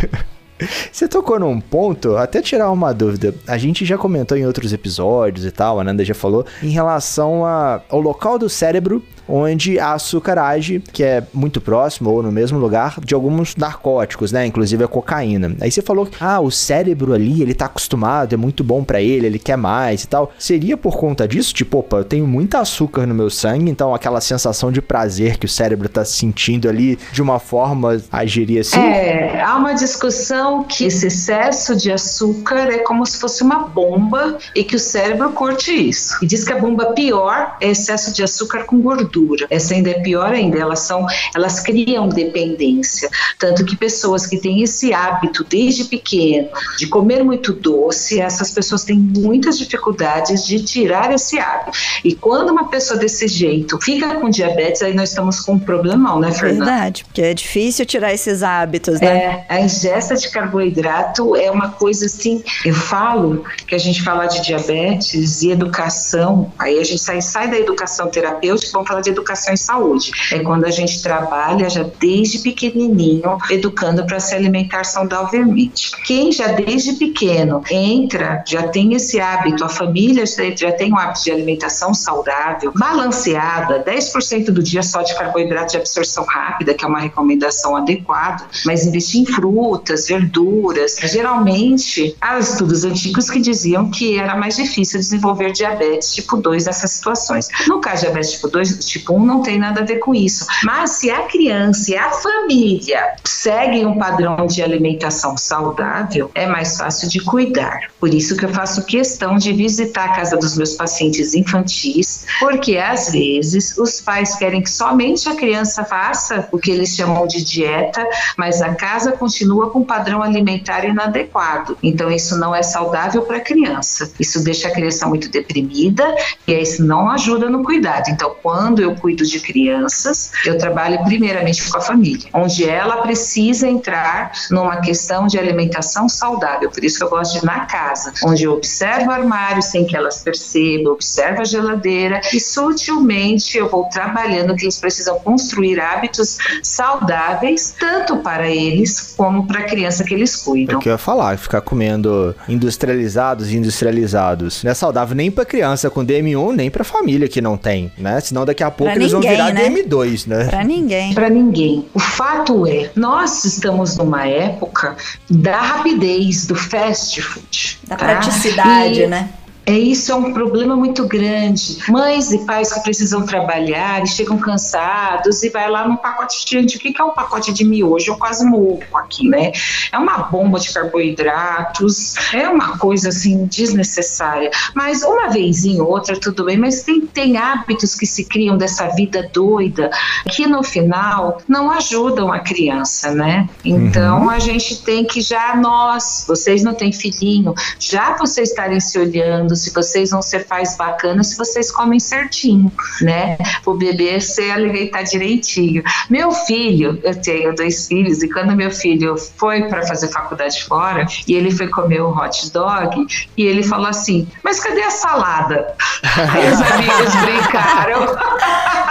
Speaker 1: Você tocou num ponto, até tirar uma dúvida. A gente já comentou em outros episódios e tal, a Nanda já falou, em relação a, ao local do cérebro onde a açúcar age, que é muito próximo ou no mesmo lugar de alguns narcóticos, né? Inclusive a cocaína. Aí você falou ah, o cérebro ali, ele tá acostumado, é muito bom para ele, ele quer mais e tal. Seria por conta disso? Tipo, opa, eu tenho muito açúcar no meu sangue, então aquela sensação de prazer que o cérebro tá sentindo ali, de uma forma, agiria assim?
Speaker 2: É, há uma discussão que esse excesso de açúcar é como se fosse uma bomba e que o cérebro curte isso. E diz que a bomba pior é excesso de açúcar com gordura Essa ainda é pior ainda, elas são, elas criam dependência, tanto que pessoas que têm esse hábito desde pequeno de comer muito doce, essas pessoas têm muitas dificuldades de tirar esse hábito. E quando uma pessoa desse jeito fica com diabetes, aí nós estamos com um problemão, né, Fernanda?
Speaker 3: Verdade, porque é difícil tirar esses hábitos, né?
Speaker 2: É, a ingesta de carboidrato é uma coisa assim, eu falo que a gente fala de diabetes e educação, aí a gente sai, sai da educação terapêutica, vamos falar de educação em saúde. É quando a gente trabalha já desde pequenininho, educando para se alimentar saudavelmente. Quem já desde pequeno entra, já tem esse hábito, a família já tem um hábito de alimentação saudável, balanceada, 10% do dia só de carboidrato de absorção rápida, que é uma recomendação adequada, mas investir em frutas, verduras. Geralmente, há estudos antigos que diziam que era mais difícil desenvolver diabetes tipo 2 nessas situações. No caso de diabetes tipo 2, tipo 1 não tem nada a ver com isso. Mas se a criança e a família seguem um padrão de alimentação saudável, é mais fácil de cuidar. Por isso que eu faço questão de visitar a casa dos meus pacientes infantis, porque às vezes os pais querem que somente a criança faça o que eles chamam de dieta, mas a casa continua com um padrão alimentar inadequado. Então isso não é saudável para a criança. Isso deixa a criança muito deprimida e isso não ajuda no cuidado. Então quando eu cuido de crianças, eu trabalho primeiramente com a família, onde ela precisa entrar numa questão de alimentação saudável. Por isso que eu gosto de na casa, onde eu observo o armário sem que elas percebam, observo a geladeira e sutilmente eu vou trabalhando que eles precisam construir hábitos saudáveis, tanto para eles como para a criança que eles cuidam.
Speaker 1: É o que eu ia falar, ficar comendo industrializados e industrializados. Não é saudável nem para criança com DM1, nem para família que não tem, né? Senão daqui a pouco
Speaker 3: Pra
Speaker 1: eles
Speaker 3: ninguém,
Speaker 1: vão virar
Speaker 3: né?
Speaker 1: DM2, né?
Speaker 3: Pra ninguém.
Speaker 2: Para ninguém. O fato é, nós estamos numa época da rapidez, do fast food.
Speaker 3: Da
Speaker 2: tá?
Speaker 3: praticidade,
Speaker 2: E
Speaker 3: né?
Speaker 2: É isso é um problema muito grande. Mães e pais que precisam trabalhar e chegam cansados e vai lá num pacote de. O que é um pacote de miojo? Eu quase morro aqui, né? É uma bomba de carboidratos, é uma coisa assim desnecessária. Mas uma vez em outra, tudo bem, mas tem, tem hábitos que se criam dessa vida doida que no final não ajudam a criança, né? Então a gente tem que já nós, vocês não têm filhinho, já vocês estarem se olhando, se vocês vão ser pais bacanas, se vocês comem certinho, né? O bebê se alimentar direitinho. Meu filho, eu tenho dois filhos, e quando meu filho foi para fazer faculdade fora, e ele foi comer um hot dog, e ele falou assim: Mas cadê a salada? Aí os amigos brincaram.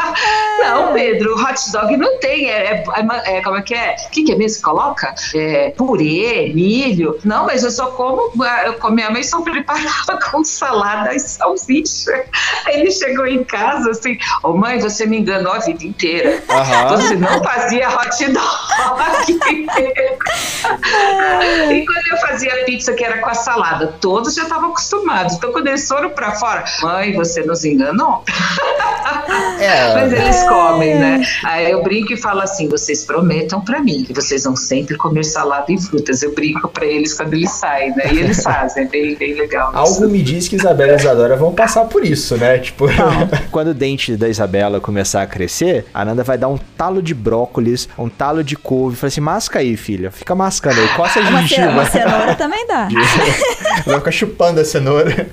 Speaker 2: Não, Pedro, hot dog não tem. É, é- é- como é que é? O que, que é mesmo coloca? É, purê, milho. Não, mas eu só como. Eu, minha mãe só preparava com salada e salsicha. Aí ele chegou em casa assim: Ô mãe, você me enganou a vida inteira.
Speaker 1: Aham.
Speaker 2: Você não fazia hot dog. e quando eu fazia pizza que era com a salada, todos já estavam acostumados. Então quando eles foram pra fora, mãe, você nos enganou.
Speaker 1: É.
Speaker 2: Mas eles comem, né? Aí eu brinco e falo assim: vocês prometam pra mim que vocês vão sempre comer salada e frutas. Eu brinco pra eles quando eles saem, né? E eles fazem, é bem, bem legal.
Speaker 4: Algo me diz que Isabela e Isadora vão passar por isso, né? Tipo,
Speaker 1: Quando o dente da Isabela começar a crescer, a Nanda vai dar um talo de brócolis, um talo de couve. Fala assim, masca aí, filha. Fica mascando aí, coça a
Speaker 3: Uma, ce-
Speaker 1: gengiva.
Speaker 3: uma cenoura também dá.
Speaker 4: vai ficar chupando a cenoura.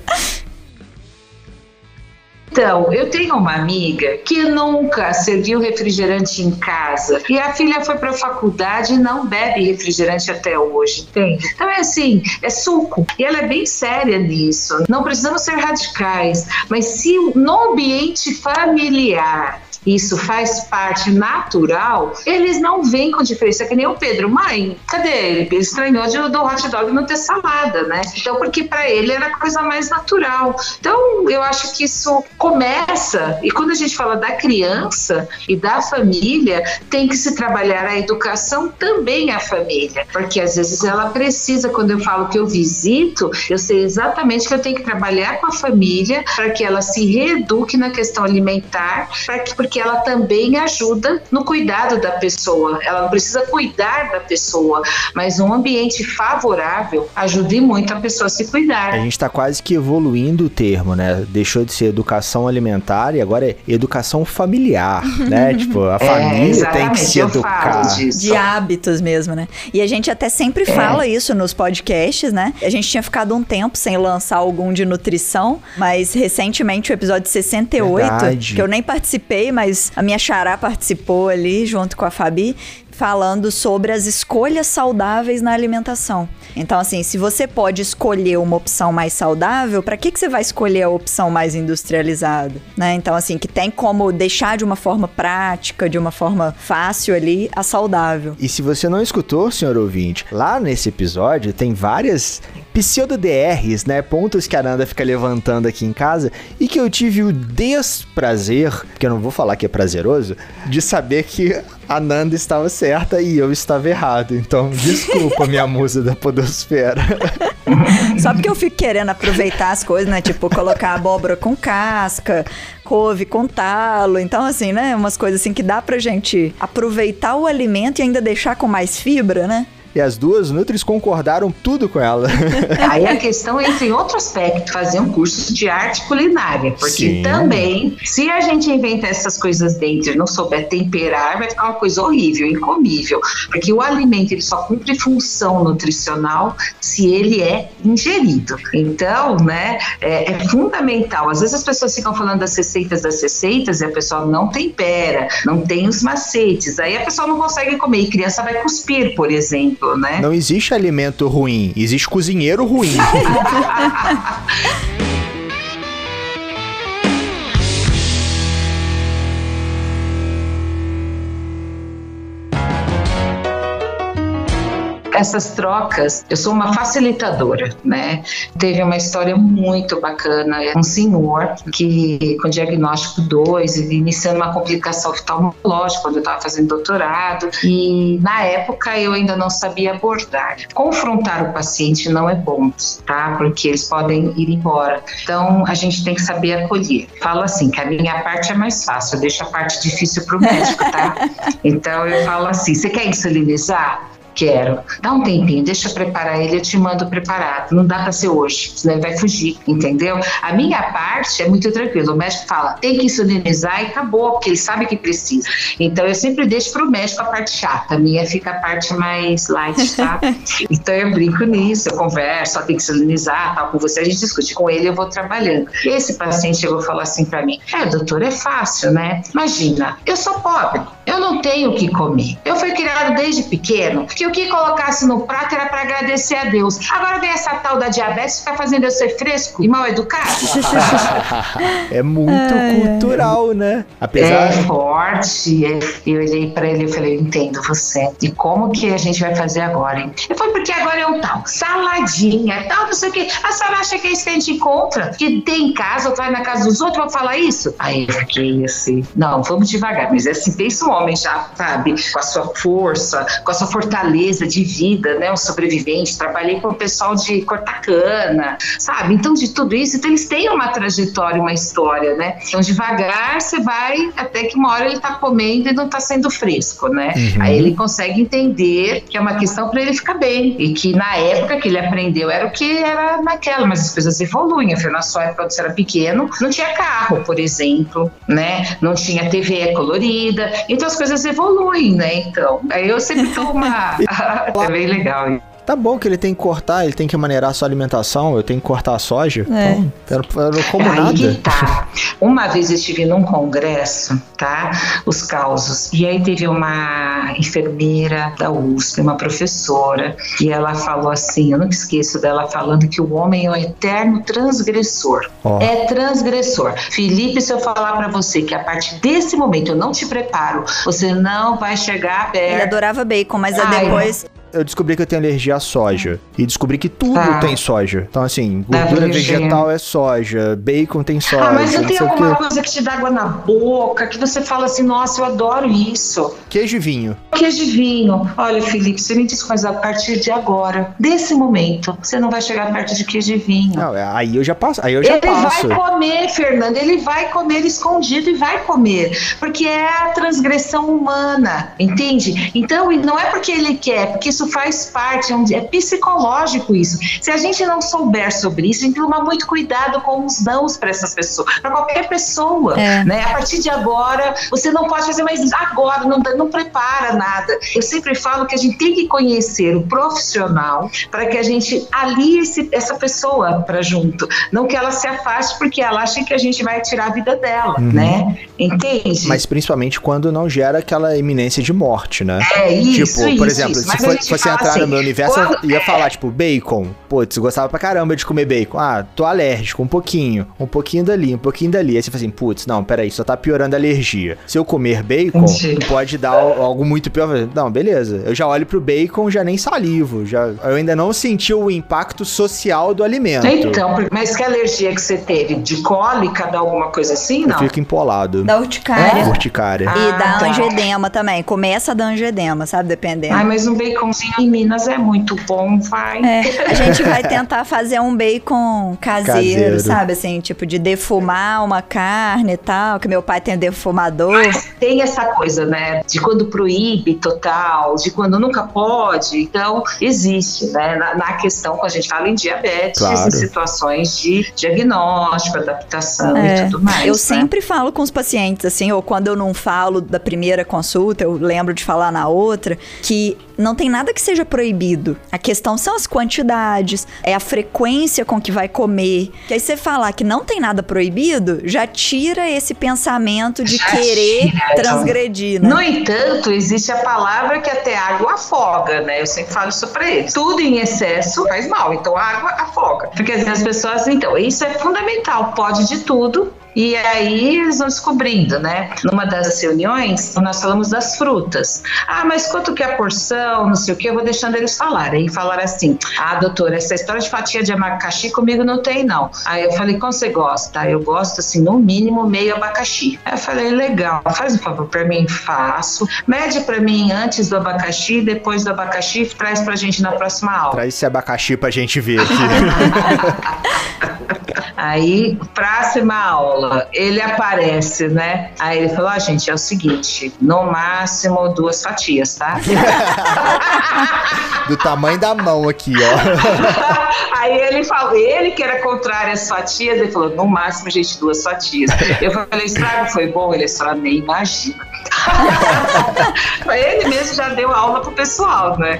Speaker 2: Então, eu tenho uma amiga que nunca serviu refrigerante em casa e a filha foi para a faculdade e não bebe refrigerante até hoje, entende? Então é assim, é suco. E ela é bem séria nisso. Não precisamos ser radicais, mas se no ambiente familiar isso faz parte natural, eles não vêm com diferença. É que nem o Pedro, mãe, cadê ele? Ele estranhou de, do hot dog não ter salada, né? Então, porque para ele era a coisa mais natural. Então, eu acho que isso começa, e quando a gente fala da criança e da família, tem que se trabalhar a educação também a família, porque às vezes ela precisa, quando eu falo que eu visito, eu sei exatamente que eu tenho que trabalhar com a família para que ela se reeduque na questão alimentar, para que, porque porque ela também ajuda no cuidado da pessoa. Ela não precisa cuidar da pessoa, mas um ambiente favorável ajuda muito a pessoa a se cuidar.
Speaker 1: A gente está quase que evoluindo o termo, né? Deixou de ser educação alimentar e agora é educação familiar, né? tipo, a família é, tem que se educar.
Speaker 3: De hábitos mesmo, né? E a gente até sempre é. fala isso nos podcasts, né? A gente tinha ficado um tempo sem lançar algum de nutrição, mas recentemente o episódio 68, Verdade. que eu nem participei, mas a minha xará participou ali junto com a Fabi falando sobre as escolhas saudáveis na alimentação. Então, assim, se você pode escolher uma opção mais saudável, para que, que você vai escolher a opção mais industrializada? Né? Então, assim, que tem como deixar de uma forma prática, de uma forma fácil ali, a saudável.
Speaker 1: E se você não escutou, senhor ouvinte, lá nesse episódio tem várias pseudo-DRs, né? Pontos que a Nanda fica levantando aqui em casa e que eu tive o desprazer, que eu não vou falar que é prazeroso, de saber que a Nanda estava certa e eu estava errado. Então, desculpa, minha musa da podosfera.
Speaker 3: Só porque eu fico querendo aproveitar as coisas, né? Tipo, colocar abóbora com casca, couve com talo. Então, assim, né? Umas coisas assim que dá pra gente aproveitar o alimento e ainda deixar com mais fibra, né?
Speaker 1: E as duas Nutris concordaram tudo com ela.
Speaker 2: Aí a questão entra em outro aspecto, fazer um curso de arte culinária. Porque Sim. também, se a gente inventa essas coisas dentro e não souber temperar, vai ficar uma coisa horrível, incomível. Porque o alimento ele só cumpre função nutricional se ele é ingerido. Então, né, é, é fundamental. Às vezes as pessoas ficam falando das receitas das receitas e a pessoa não tempera, não tem os macetes. Aí a pessoa não consegue comer e criança vai cuspir, por exemplo né?
Speaker 1: Não existe alimento ruim, existe cozinheiro ruim.
Speaker 2: essas trocas, eu sou uma facilitadora, né? Teve uma história muito bacana, um senhor que com diagnóstico 2, iniciando uma complicação oftalmológica quando eu estava fazendo doutorado, e na época eu ainda não sabia abordar. Confrontar o paciente não é bom, tá? Porque eles podem ir embora. Então a gente tem que saber acolher. Falo assim, que a minha parte é mais fácil, eu deixo a parte difícil para o médico, tá? Então eu falo assim, você quer insulinizar? Quero. Dá um tempinho, deixa eu preparar ele, eu te mando preparado. Não dá para ser hoje, senão ele vai fugir, entendeu? A minha parte é muito tranquila. O médico fala, tem que insulinizar e acabou, porque ele sabe que precisa. Então eu sempre deixo pro médico a parte chata, a minha fica a parte mais light, tá? então eu brinco nisso, eu converso, tem que insulinizar, tal, com você, a gente discute. Com ele eu vou trabalhando. E esse paciente chegou a falar assim para mim: é, doutor, é fácil, né? Imagina, eu sou pobre, eu não tenho o que comer. Eu fui criado desde pequeno, que o que colocasse no prato era para agradecer a Deus. Agora vem essa tal da diabetes ficar fazendo eu ser fresco e mal educado.
Speaker 1: é muito cultural, né?
Speaker 2: Apesar... É forte. É, eu olhei para ele e falei, eu entendo você. E como que a gente vai fazer agora, hein? E foi porque agora é um tal, saladinha, tal, não sei o quê. A senhora acha que é isso que a gente encontra? Que tem em casa, ou vai na casa dos outros, vou falar isso? Aí eu fiquei assim, não, vamos devagar. Mas é assim, pensa um homem já, sabe? Com a sua força, com a sua fortaleza de vida, né? Um sobrevivente. Trabalhei com o pessoal de cortar cana, sabe? Então, de tudo isso, então eles têm uma trajetória, uma história, né? Então, devagar você vai até que uma hora ele tá comendo e não tá sendo fresco, né? Uhum. Aí ele consegue entender que é uma questão para ele ficar bem e que na época que ele aprendeu era o que era naquela, mas as coisas evoluem. Eu na sua época, quando você era pequeno, não tinha carro, por exemplo, né? Não tinha TV colorida. Então, as coisas evoluem, né? Então, aí eu sempre dou uma. é bem legal.
Speaker 1: Tá bom que ele tem que cortar, ele tem que maneirar a sua alimentação, eu tenho que cortar a soja. É. Então, eu não como Aí nada.
Speaker 2: tá. Uma vez eu estive num congresso, tá? Os causos. E aí teve uma enfermeira da USP, uma professora, e ela falou assim: eu nunca esqueço dela falando que o homem é o eterno transgressor. Oh. É transgressor. Felipe, se eu falar para você que a partir desse momento eu não te preparo, você não vai chegar perto.
Speaker 3: Ele adorava bacon, mas Ai, depois
Speaker 1: eu descobri que eu tenho alergia à soja. E descobri que tudo ah. tem soja. Então, assim, gordura vegetal é soja, bacon tem soja. Ah,
Speaker 2: mas eu tem alguma
Speaker 1: quê.
Speaker 2: coisa que te dá água na boca, que você fala assim, nossa, eu adoro isso.
Speaker 1: Queijo e vinho.
Speaker 2: Queijo de vinho. Olha, Felipe, você me diz mas a partir de agora, desse momento, você não vai chegar perto de queijo de vinho.
Speaker 1: Não, é, aí eu já passo, aí eu já
Speaker 2: Ele
Speaker 1: passo.
Speaker 2: vai comer, Fernanda, ele vai comer escondido e vai comer, porque é a transgressão humana, entende? Então, e não é porque ele quer, porque isso faz parte, é é psicológico isso. Se a gente não souber sobre isso, a gente tem que tomar muito cuidado com os nãos para essas pessoas, para qualquer pessoa,
Speaker 3: É.
Speaker 2: né? A partir de agora, você não pode fazer, mas agora não, não prepara nada. Eu sempre falo que a gente tem que conhecer o profissional para que a gente alie esse- essa pessoa para junto, não que ela se afaste porque ela acha que a gente vai tirar a vida dela, né? Entende?
Speaker 1: Uhum. Mas principalmente quando não gera aquela iminência de morte, né?
Speaker 2: é isso,
Speaker 1: tipo,
Speaker 2: isso,
Speaker 1: por exemplo,
Speaker 2: isso.
Speaker 1: se for-
Speaker 2: gente
Speaker 1: fosse
Speaker 2: fala
Speaker 1: entrar
Speaker 2: assim,
Speaker 1: no meu universo,
Speaker 2: quando-
Speaker 1: eu ia falar, tipo, bacon. Putz, gostava pra caramba de comer bacon. Ah, tô alérgico, um pouquinho. Um pouquinho dali, um pouquinho dali. Aí você fala assim, putz, não, peraí, só tá piorando a alergia. Se eu comer bacon,
Speaker 2: Entendi.
Speaker 1: pode dar al- algo muito pior. Não, beleza. Eu já olho pro bacon, já nem salivo. Já, eu ainda não senti o impacto social do alimento.
Speaker 2: Então, mas que alergia que você teve? De cólica, dá alguma coisa assim?
Speaker 1: eu
Speaker 2: Não.
Speaker 1: fico empolado.
Speaker 3: Da urticária.
Speaker 1: Urticária.
Speaker 2: Ah,
Speaker 3: E dá
Speaker 2: tá.
Speaker 3: angedema também. Começa a dar angedema, sabe? Dependendo.
Speaker 2: Ai, mas um baconzinho em Minas é muito bom, vai.
Speaker 3: É, a gente vai tentar fazer um bacon caseiro,
Speaker 1: Caseiro.
Speaker 3: sabe? Assim, tipo, de defumar uma carne e tal, que meu pai tem defumador.
Speaker 2: Mas tem essa coisa, né? De quando proíbe total, de quando nunca pode. Então, existe, né? Na, na questão, quando a gente fala em diabetes,
Speaker 1: Claro.
Speaker 2: em situações de diagnóstico, adaptação
Speaker 3: É,
Speaker 2: e tudo mais.
Speaker 3: Eu
Speaker 2: né?
Speaker 3: sempre falo com os pacientes, assim, ou quando eu não falo da primeira consulta, eu lembro de falar na outra, que não tem nada que seja proibido. A questão são as quantidades, é a frequência com que vai comer. Que aí você falar que não tem nada proibido, já tira esse pensamento de
Speaker 2: Já
Speaker 3: querer
Speaker 2: tira,
Speaker 3: transgredir, né?
Speaker 2: No entanto, existe a palavra que até água afoga, né? Eu sempre falo isso pra eles. Tudo em excesso faz mal, então a água afoga. Porque às vezes as pessoas, então, isso é fundamental, pode de tudo. E aí eles vão descobrindo, né? Numa das reuniões, nós falamos das frutas. Ah, mas quanto que é a porção, não sei o que, eu vou deixando eles falarem. E falaram assim: ah, doutora, essa história de fatia de abacaxi comigo não tem, não. Aí eu falei: como você gosta? "Ah, Eu gosto, assim, no mínimo meio abacaxi. Aí eu falei: legal, faz um favor pra mim, faço. Mede pra mim antes do abacaxi, depois do abacaxi, traz pra gente na próxima aula.
Speaker 1: Traz esse abacaxi pra gente ver aqui.
Speaker 2: Aí, próxima aula, ele aparece, né? Aí ele falou: ah, gente, é o seguinte, no máximo duas fatias, tá?
Speaker 1: Do tamanho da mão aqui, ó.
Speaker 2: Aí ele falou, ele que era contrário às fatias, ele falou, no máximo, gente, duas fatias. Eu falei, estrago foi bom? Ele falou, nem imagina. ele mesmo já deu aula pro pessoal, né?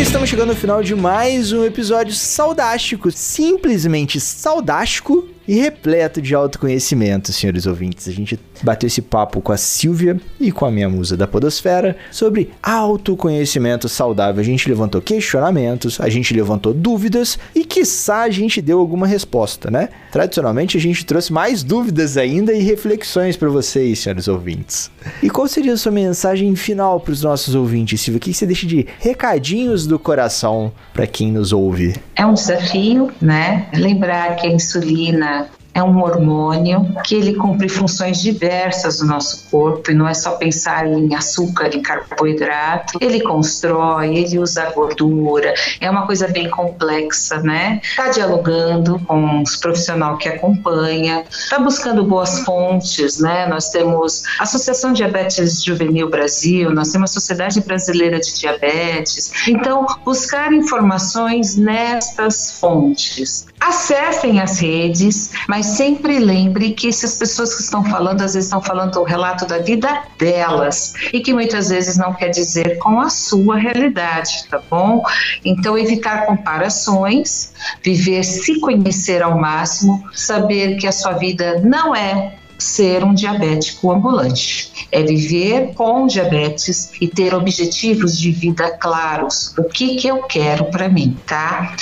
Speaker 1: Estamos chegando ao final de mais um episódio saudástico, simplesmente saudástico e repleto de autoconhecimento, senhores ouvintes. A gente bateu esse papo com a Silvia e com a minha musa da podosfera sobre autoconhecimento saudável. A gente levantou questionamentos, a gente levantou dúvidas e, quiçá, a gente deu alguma resposta, né? Tradicionalmente, a gente trouxe mais dúvidas ainda e reflexões para vocês, senhores ouvintes. E qual seria a sua mensagem final para os nossos ouvintes, Silvia? O que você deixa de recadinhos do coração para quem nos ouve?
Speaker 2: É um desafio, né? Lembrar que a insulina é um hormônio que ele cumpre funções diversas no nosso corpo e não é só pensar em açúcar e carboidrato. Ele constrói, ele usa gordura, é uma coisa bem complexa, né? Tá dialogando com os profissionais que acompanha, tá buscando boas fontes, né? Nós temos a Associação Diabetes Juvenil Brasil, nós temos a Sociedade Brasileira de Diabetes. Então, buscar informações nestas fontes. Acessem as redes, mas sempre lembre que essas pessoas que estão falando, às vezes estão falando o relato da vida delas e que muitas vezes não quer dizer com a sua realidade, tá bom? Então, evitar comparações, viver, se conhecer ao máximo, saber que a sua vida não é ser um diabético ambulante. É viver com diabetes e ter objetivos de vida claros. O que que eu quero para mim, tá?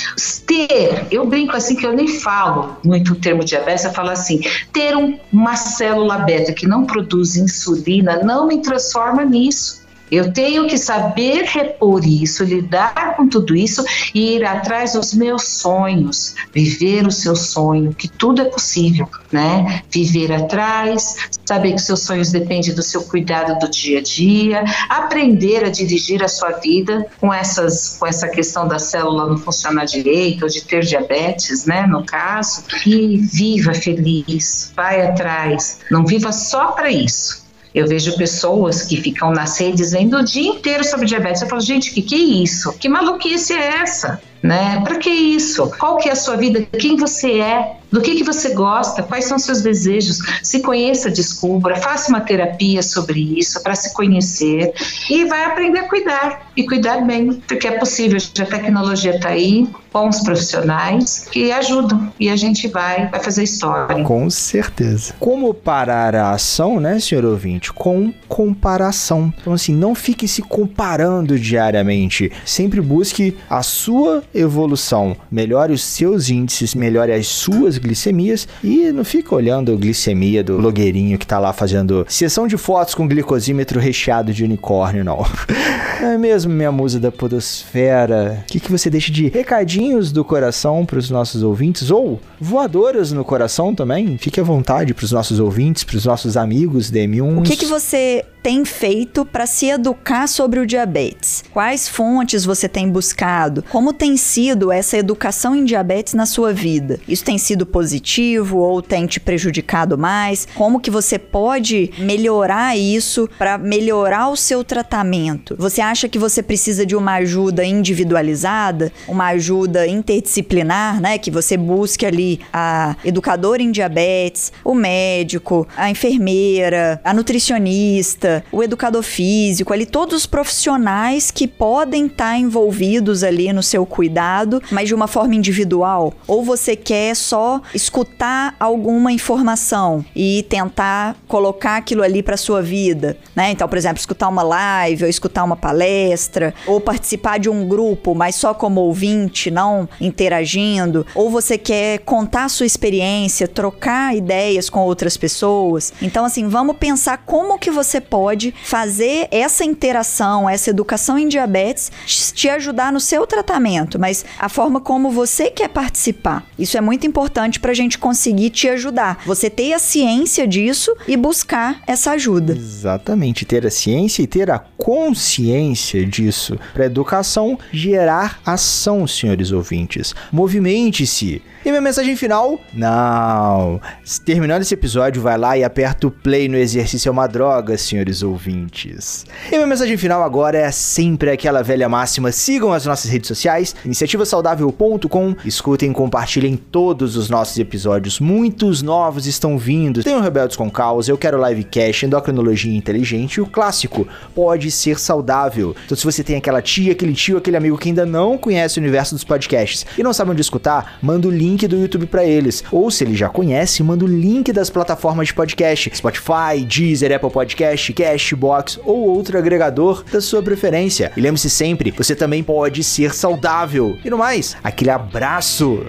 Speaker 2: Ter, eu brinco assim que eu nem falo muito o termo diabetes, eu falo assim, ter um, uma célula beta que não produz insulina não me transforma nisso. Eu tenho que saber repor isso, lidar com tudo isso e ir atrás dos meus sonhos, viver o seu sonho, que tudo é possível, né? Viver atrás, saber que seus sonhos dependem do seu cuidado do dia a dia, aprender a dirigir a sua vida com essas com essa questão da célula não funcionar direito ou de ter diabetes, né, no caso, e viva feliz, vai atrás, não viva só para isso. Eu vejo pessoas que ficam nas redes dizendo o dia inteiro sobre diabetes. Eu falo, gente, que que é isso? Que maluquice é essa? Né? Para que isso? Qual que é a sua vida? Quem você é? Do que, que você gosta? Quais são seus desejos? Se conheça, descubra, faça uma terapia sobre isso para se conhecer e vai aprender a cuidar e cuidar bem, porque é possível. A tecnologia está aí, bons profissionais que ajudam e a gente vai, vai fazer história.
Speaker 1: Com certeza. Como parar a ação, né, senhor ouvinte? Com comparação. Então, assim, não fique se comparando diariamente. Sempre busque a sua evolução. Melhore os seus índices, melhore as suas glicemias e não fica olhando a glicemia do blogueirinho que tá lá fazendo sessão de fotos com glicosímetro recheado de unicórnio, não. É mesmo, minha musa da podosfera? O que, que você deixa de recadinhos do coração para os nossos ouvintes? Ou voadoras no coração também? Fique à vontade para os nossos ouvintes, para os nossos amigos DM1.
Speaker 3: O que, que você tem feito para se educar sobre o diabetes? Quais fontes você tem buscado? Como tem sido essa educação em diabetes na sua vida? Isso tem sido positivo ou tem te prejudicado mais? Como que você pode melhorar isso para melhorar o seu tratamento? Você acha que você precisa de uma ajuda individualizada, uma ajuda interdisciplinar, né? Que você busque ali a educadora em diabetes, o médico, a enfermeira, a nutricionista, o educador físico, ali todos os profissionais que podem estar tá envolvidos ali no seu cuidado, mas de uma forma individual? Ou você quer só escutar alguma informação e tentar colocar aquilo ali para sua vida, né? Então, por exemplo, escutar uma live ou escutar uma palestra, ou participar de um grupo, mas só como ouvinte, não interagindo, ou você quer contar sua experiência, trocar ideias com outras pessoas. Então, assim, vamos pensar como que você pode fazer essa interação, essa educação em diabetes te ajudar no seu tratamento, mas a forma como você quer participar. Isso é muito importante para a gente conseguir te ajudar. Você ter a ciência disso e buscar essa ajuda.
Speaker 1: Exatamente, ter a ciência e ter a consciência disso para educação gerar ação, senhores ouvintes. Movimente-se. E minha mensagem final? Não. Terminando esse episódio, vai lá e aperta o play no exercício é uma droga, senhores ouvintes. E minha mensagem final agora é sempre aquela velha máxima: sigam as nossas redes sociais, iniciativasaudável.com, escutem e compartilhem todos os nossos episódios. Muitos novos estão vindo. Tem o Rebeldes com Causa, Eu Quero Livecast, Endocrinologia Inteligente e o clássico Pode Ser Saudável. Então, se você tem aquela tia, aquele tio, aquele amigo que ainda não conhece o universo dos podcasts e não sabe onde escutar, manda o link do YouTube para eles. Ou se ele já conhece, manda o link das plataformas de podcast: Spotify, Deezer, Apple Podcast, Cashbox ou outro agregador da sua preferência. E lembre-se sempre, você também pode ser saudável. E no mais, aquele abraço.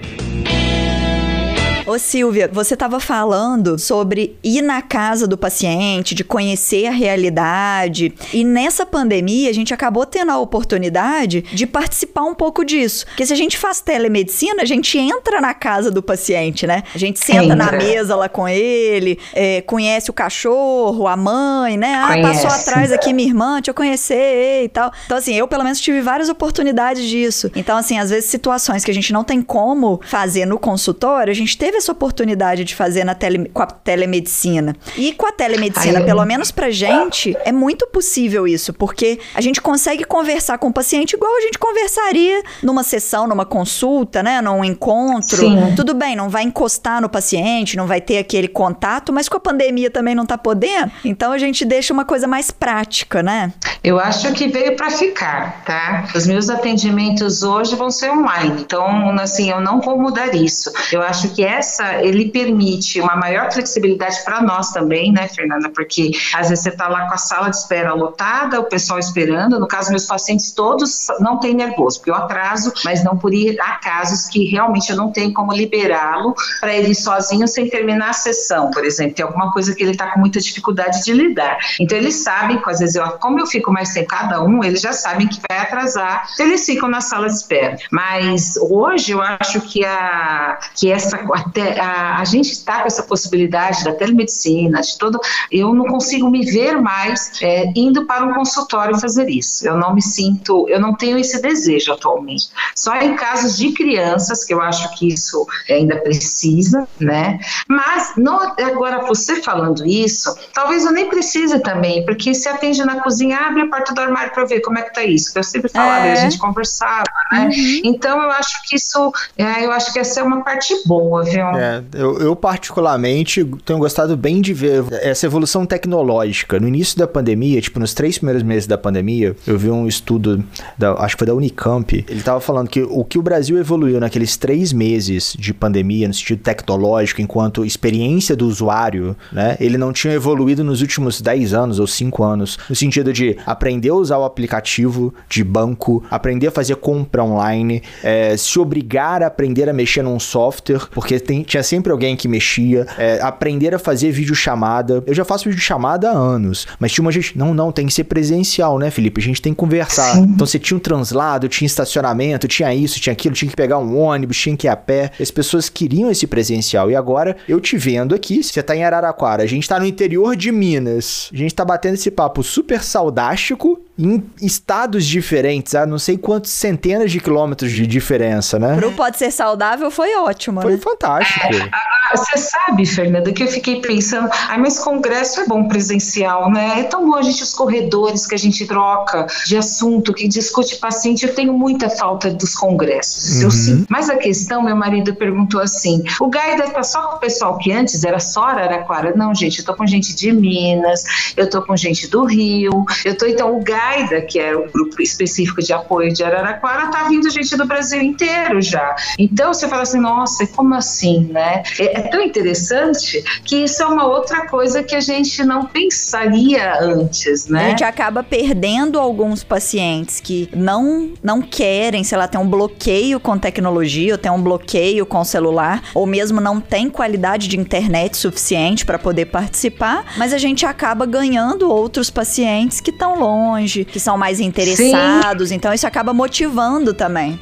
Speaker 3: Ô Silvia, você estava falando sobre ir na casa do paciente, de conhecer a realidade. E nessa pandemia, a gente acabou tendo a oportunidade de participar um pouco disso. Porque se a gente faz telemedicina, a gente entra na casa do paciente, né? A gente senta na mesa lá com ele, é, conhece o cachorro, a mãe, né? Ah, conhece. passou atrás aqui minha irmã, deixa eu conhecer e tal. Então, assim, eu pelo menos tive várias oportunidades disso. Então, assim, às vezes situações que a gente não tem como fazer no consultório, a gente teve essa oportunidade de fazer na tele, com a telemedicina. E com a telemedicina, Ai, pelo menos pra gente, é muito possível isso, porque a gente consegue conversar com o paciente igual a gente conversaria numa sessão, numa consulta, né? Num encontro. Sim. Tudo bem, não vai encostar no paciente, não vai ter aquele contato, mas com a pandemia também não tá podendo. Então a gente deixa uma coisa mais prática, né?
Speaker 2: Eu acho que veio para ficar, tá? Os meus atendimentos hoje vão ser online. Então, assim, eu não vou mudar isso. Eu acho que essa essa, ele permite uma maior flexibilidade para nós também, né, Fernanda? Porque às vezes você está lá com a sala de espera lotada, o pessoal esperando. No caso, meus pacientes todos não têm nervoso, porque eu atraso, mas não por ir. Há casos que realmente eu não tenho como liberá-lo para ele ir sozinho sem terminar a sessão, por exemplo. Tem alguma coisa que ele está com muita dificuldade de lidar. Então, eles sabem, às vezes, eu, como eu fico mais sem cada um, eles já sabem que vai atrasar, eles ficam na sala de espera. Mas hoje eu acho que a, que essa, a, a gente está com essa possibilidade da telemedicina, de todo. Eu não consigo me ver mais é, indo para um consultório fazer isso. Eu não me sinto, eu não tenho esse desejo atualmente. Só em casos de crianças, que eu acho que isso ainda precisa, né? Mas não, agora você falando isso, talvez eu nem precise também, porque se atende na cozinha, abre a porta do armário para ver como é que tá isso. Eu sempre falava, é. a gente conversava, né? Uhum. Então eu acho que isso, é, eu acho que essa é uma parte boa, viu?
Speaker 1: É, eu, eu particularmente tenho gostado bem de ver essa evolução tecnológica. No início da pandemia, tipo nos três primeiros meses da pandemia, eu vi um estudo, da, acho que foi da Unicamp, ele tava falando que o que o Brasil evoluiu naqueles três meses de pandemia, no sentido tecnológico, enquanto experiência do usuário, né? Ele não tinha evoluído nos últimos 10 anos ou 5 anos, no sentido de aprender a usar o aplicativo de banco, aprender a fazer compra online, é, se obrigar a aprender a mexer num software, porque tem, tinha sempre alguém que mexia, é, aprender a fazer videochamada. Eu já faço videochamada há anos, mas tinha uma gente, não, não, tem que ser presencial, né, Felipe? A gente tem que conversar. Sim. Então você tinha um translado, tinha estacionamento, tinha isso, tinha aquilo, tinha que pegar um ônibus, tinha que ir a pé. As pessoas queriam esse presencial. E agora, eu te vendo aqui, você tá em Araraquara, a gente tá no interior de Minas. A gente tá batendo esse papo super saudástico em estados diferentes, a não sei quantos centenas de quilômetros de diferença, né?
Speaker 3: Pro Pode Ser Saudável foi ótimo,
Speaker 1: Foi
Speaker 3: né?
Speaker 1: fantástico.
Speaker 2: É, você sabe, Fernanda, que eu fiquei pensando, ah, mas congresso é bom presencial, né? É tão bom a gente, os corredores que a gente troca de assunto, que discute paciente, eu tenho muita falta dos congressos, uhum. eu sim. Mas a questão, meu marido perguntou assim, o Gaida tá só com o pessoal que antes era só Araraquara? Não, gente, eu tô com gente de Minas, eu tô com gente do Rio, eu tô, então, o Gaida AIDA, que é o grupo específico de apoio de Araraquara, está vindo gente do Brasil inteiro já. Então você fala assim, nossa, como assim, né? É, é, tão interessante que isso é uma outra coisa que a gente não pensaria antes, né?
Speaker 3: A gente acaba perdendo alguns pacientes que não, não querem, sei lá, tem um bloqueio com tecnologia, ou tem um bloqueio com celular, ou mesmo não tem qualidade de internet suficiente para poder participar, mas a gente acaba ganhando outros pacientes que estão longe, que são mais interessados. Sim. Então isso acaba motivando também.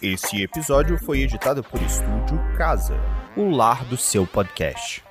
Speaker 1: Esse episódio foi editado por Estúdio Casa, o lar do seu podcast.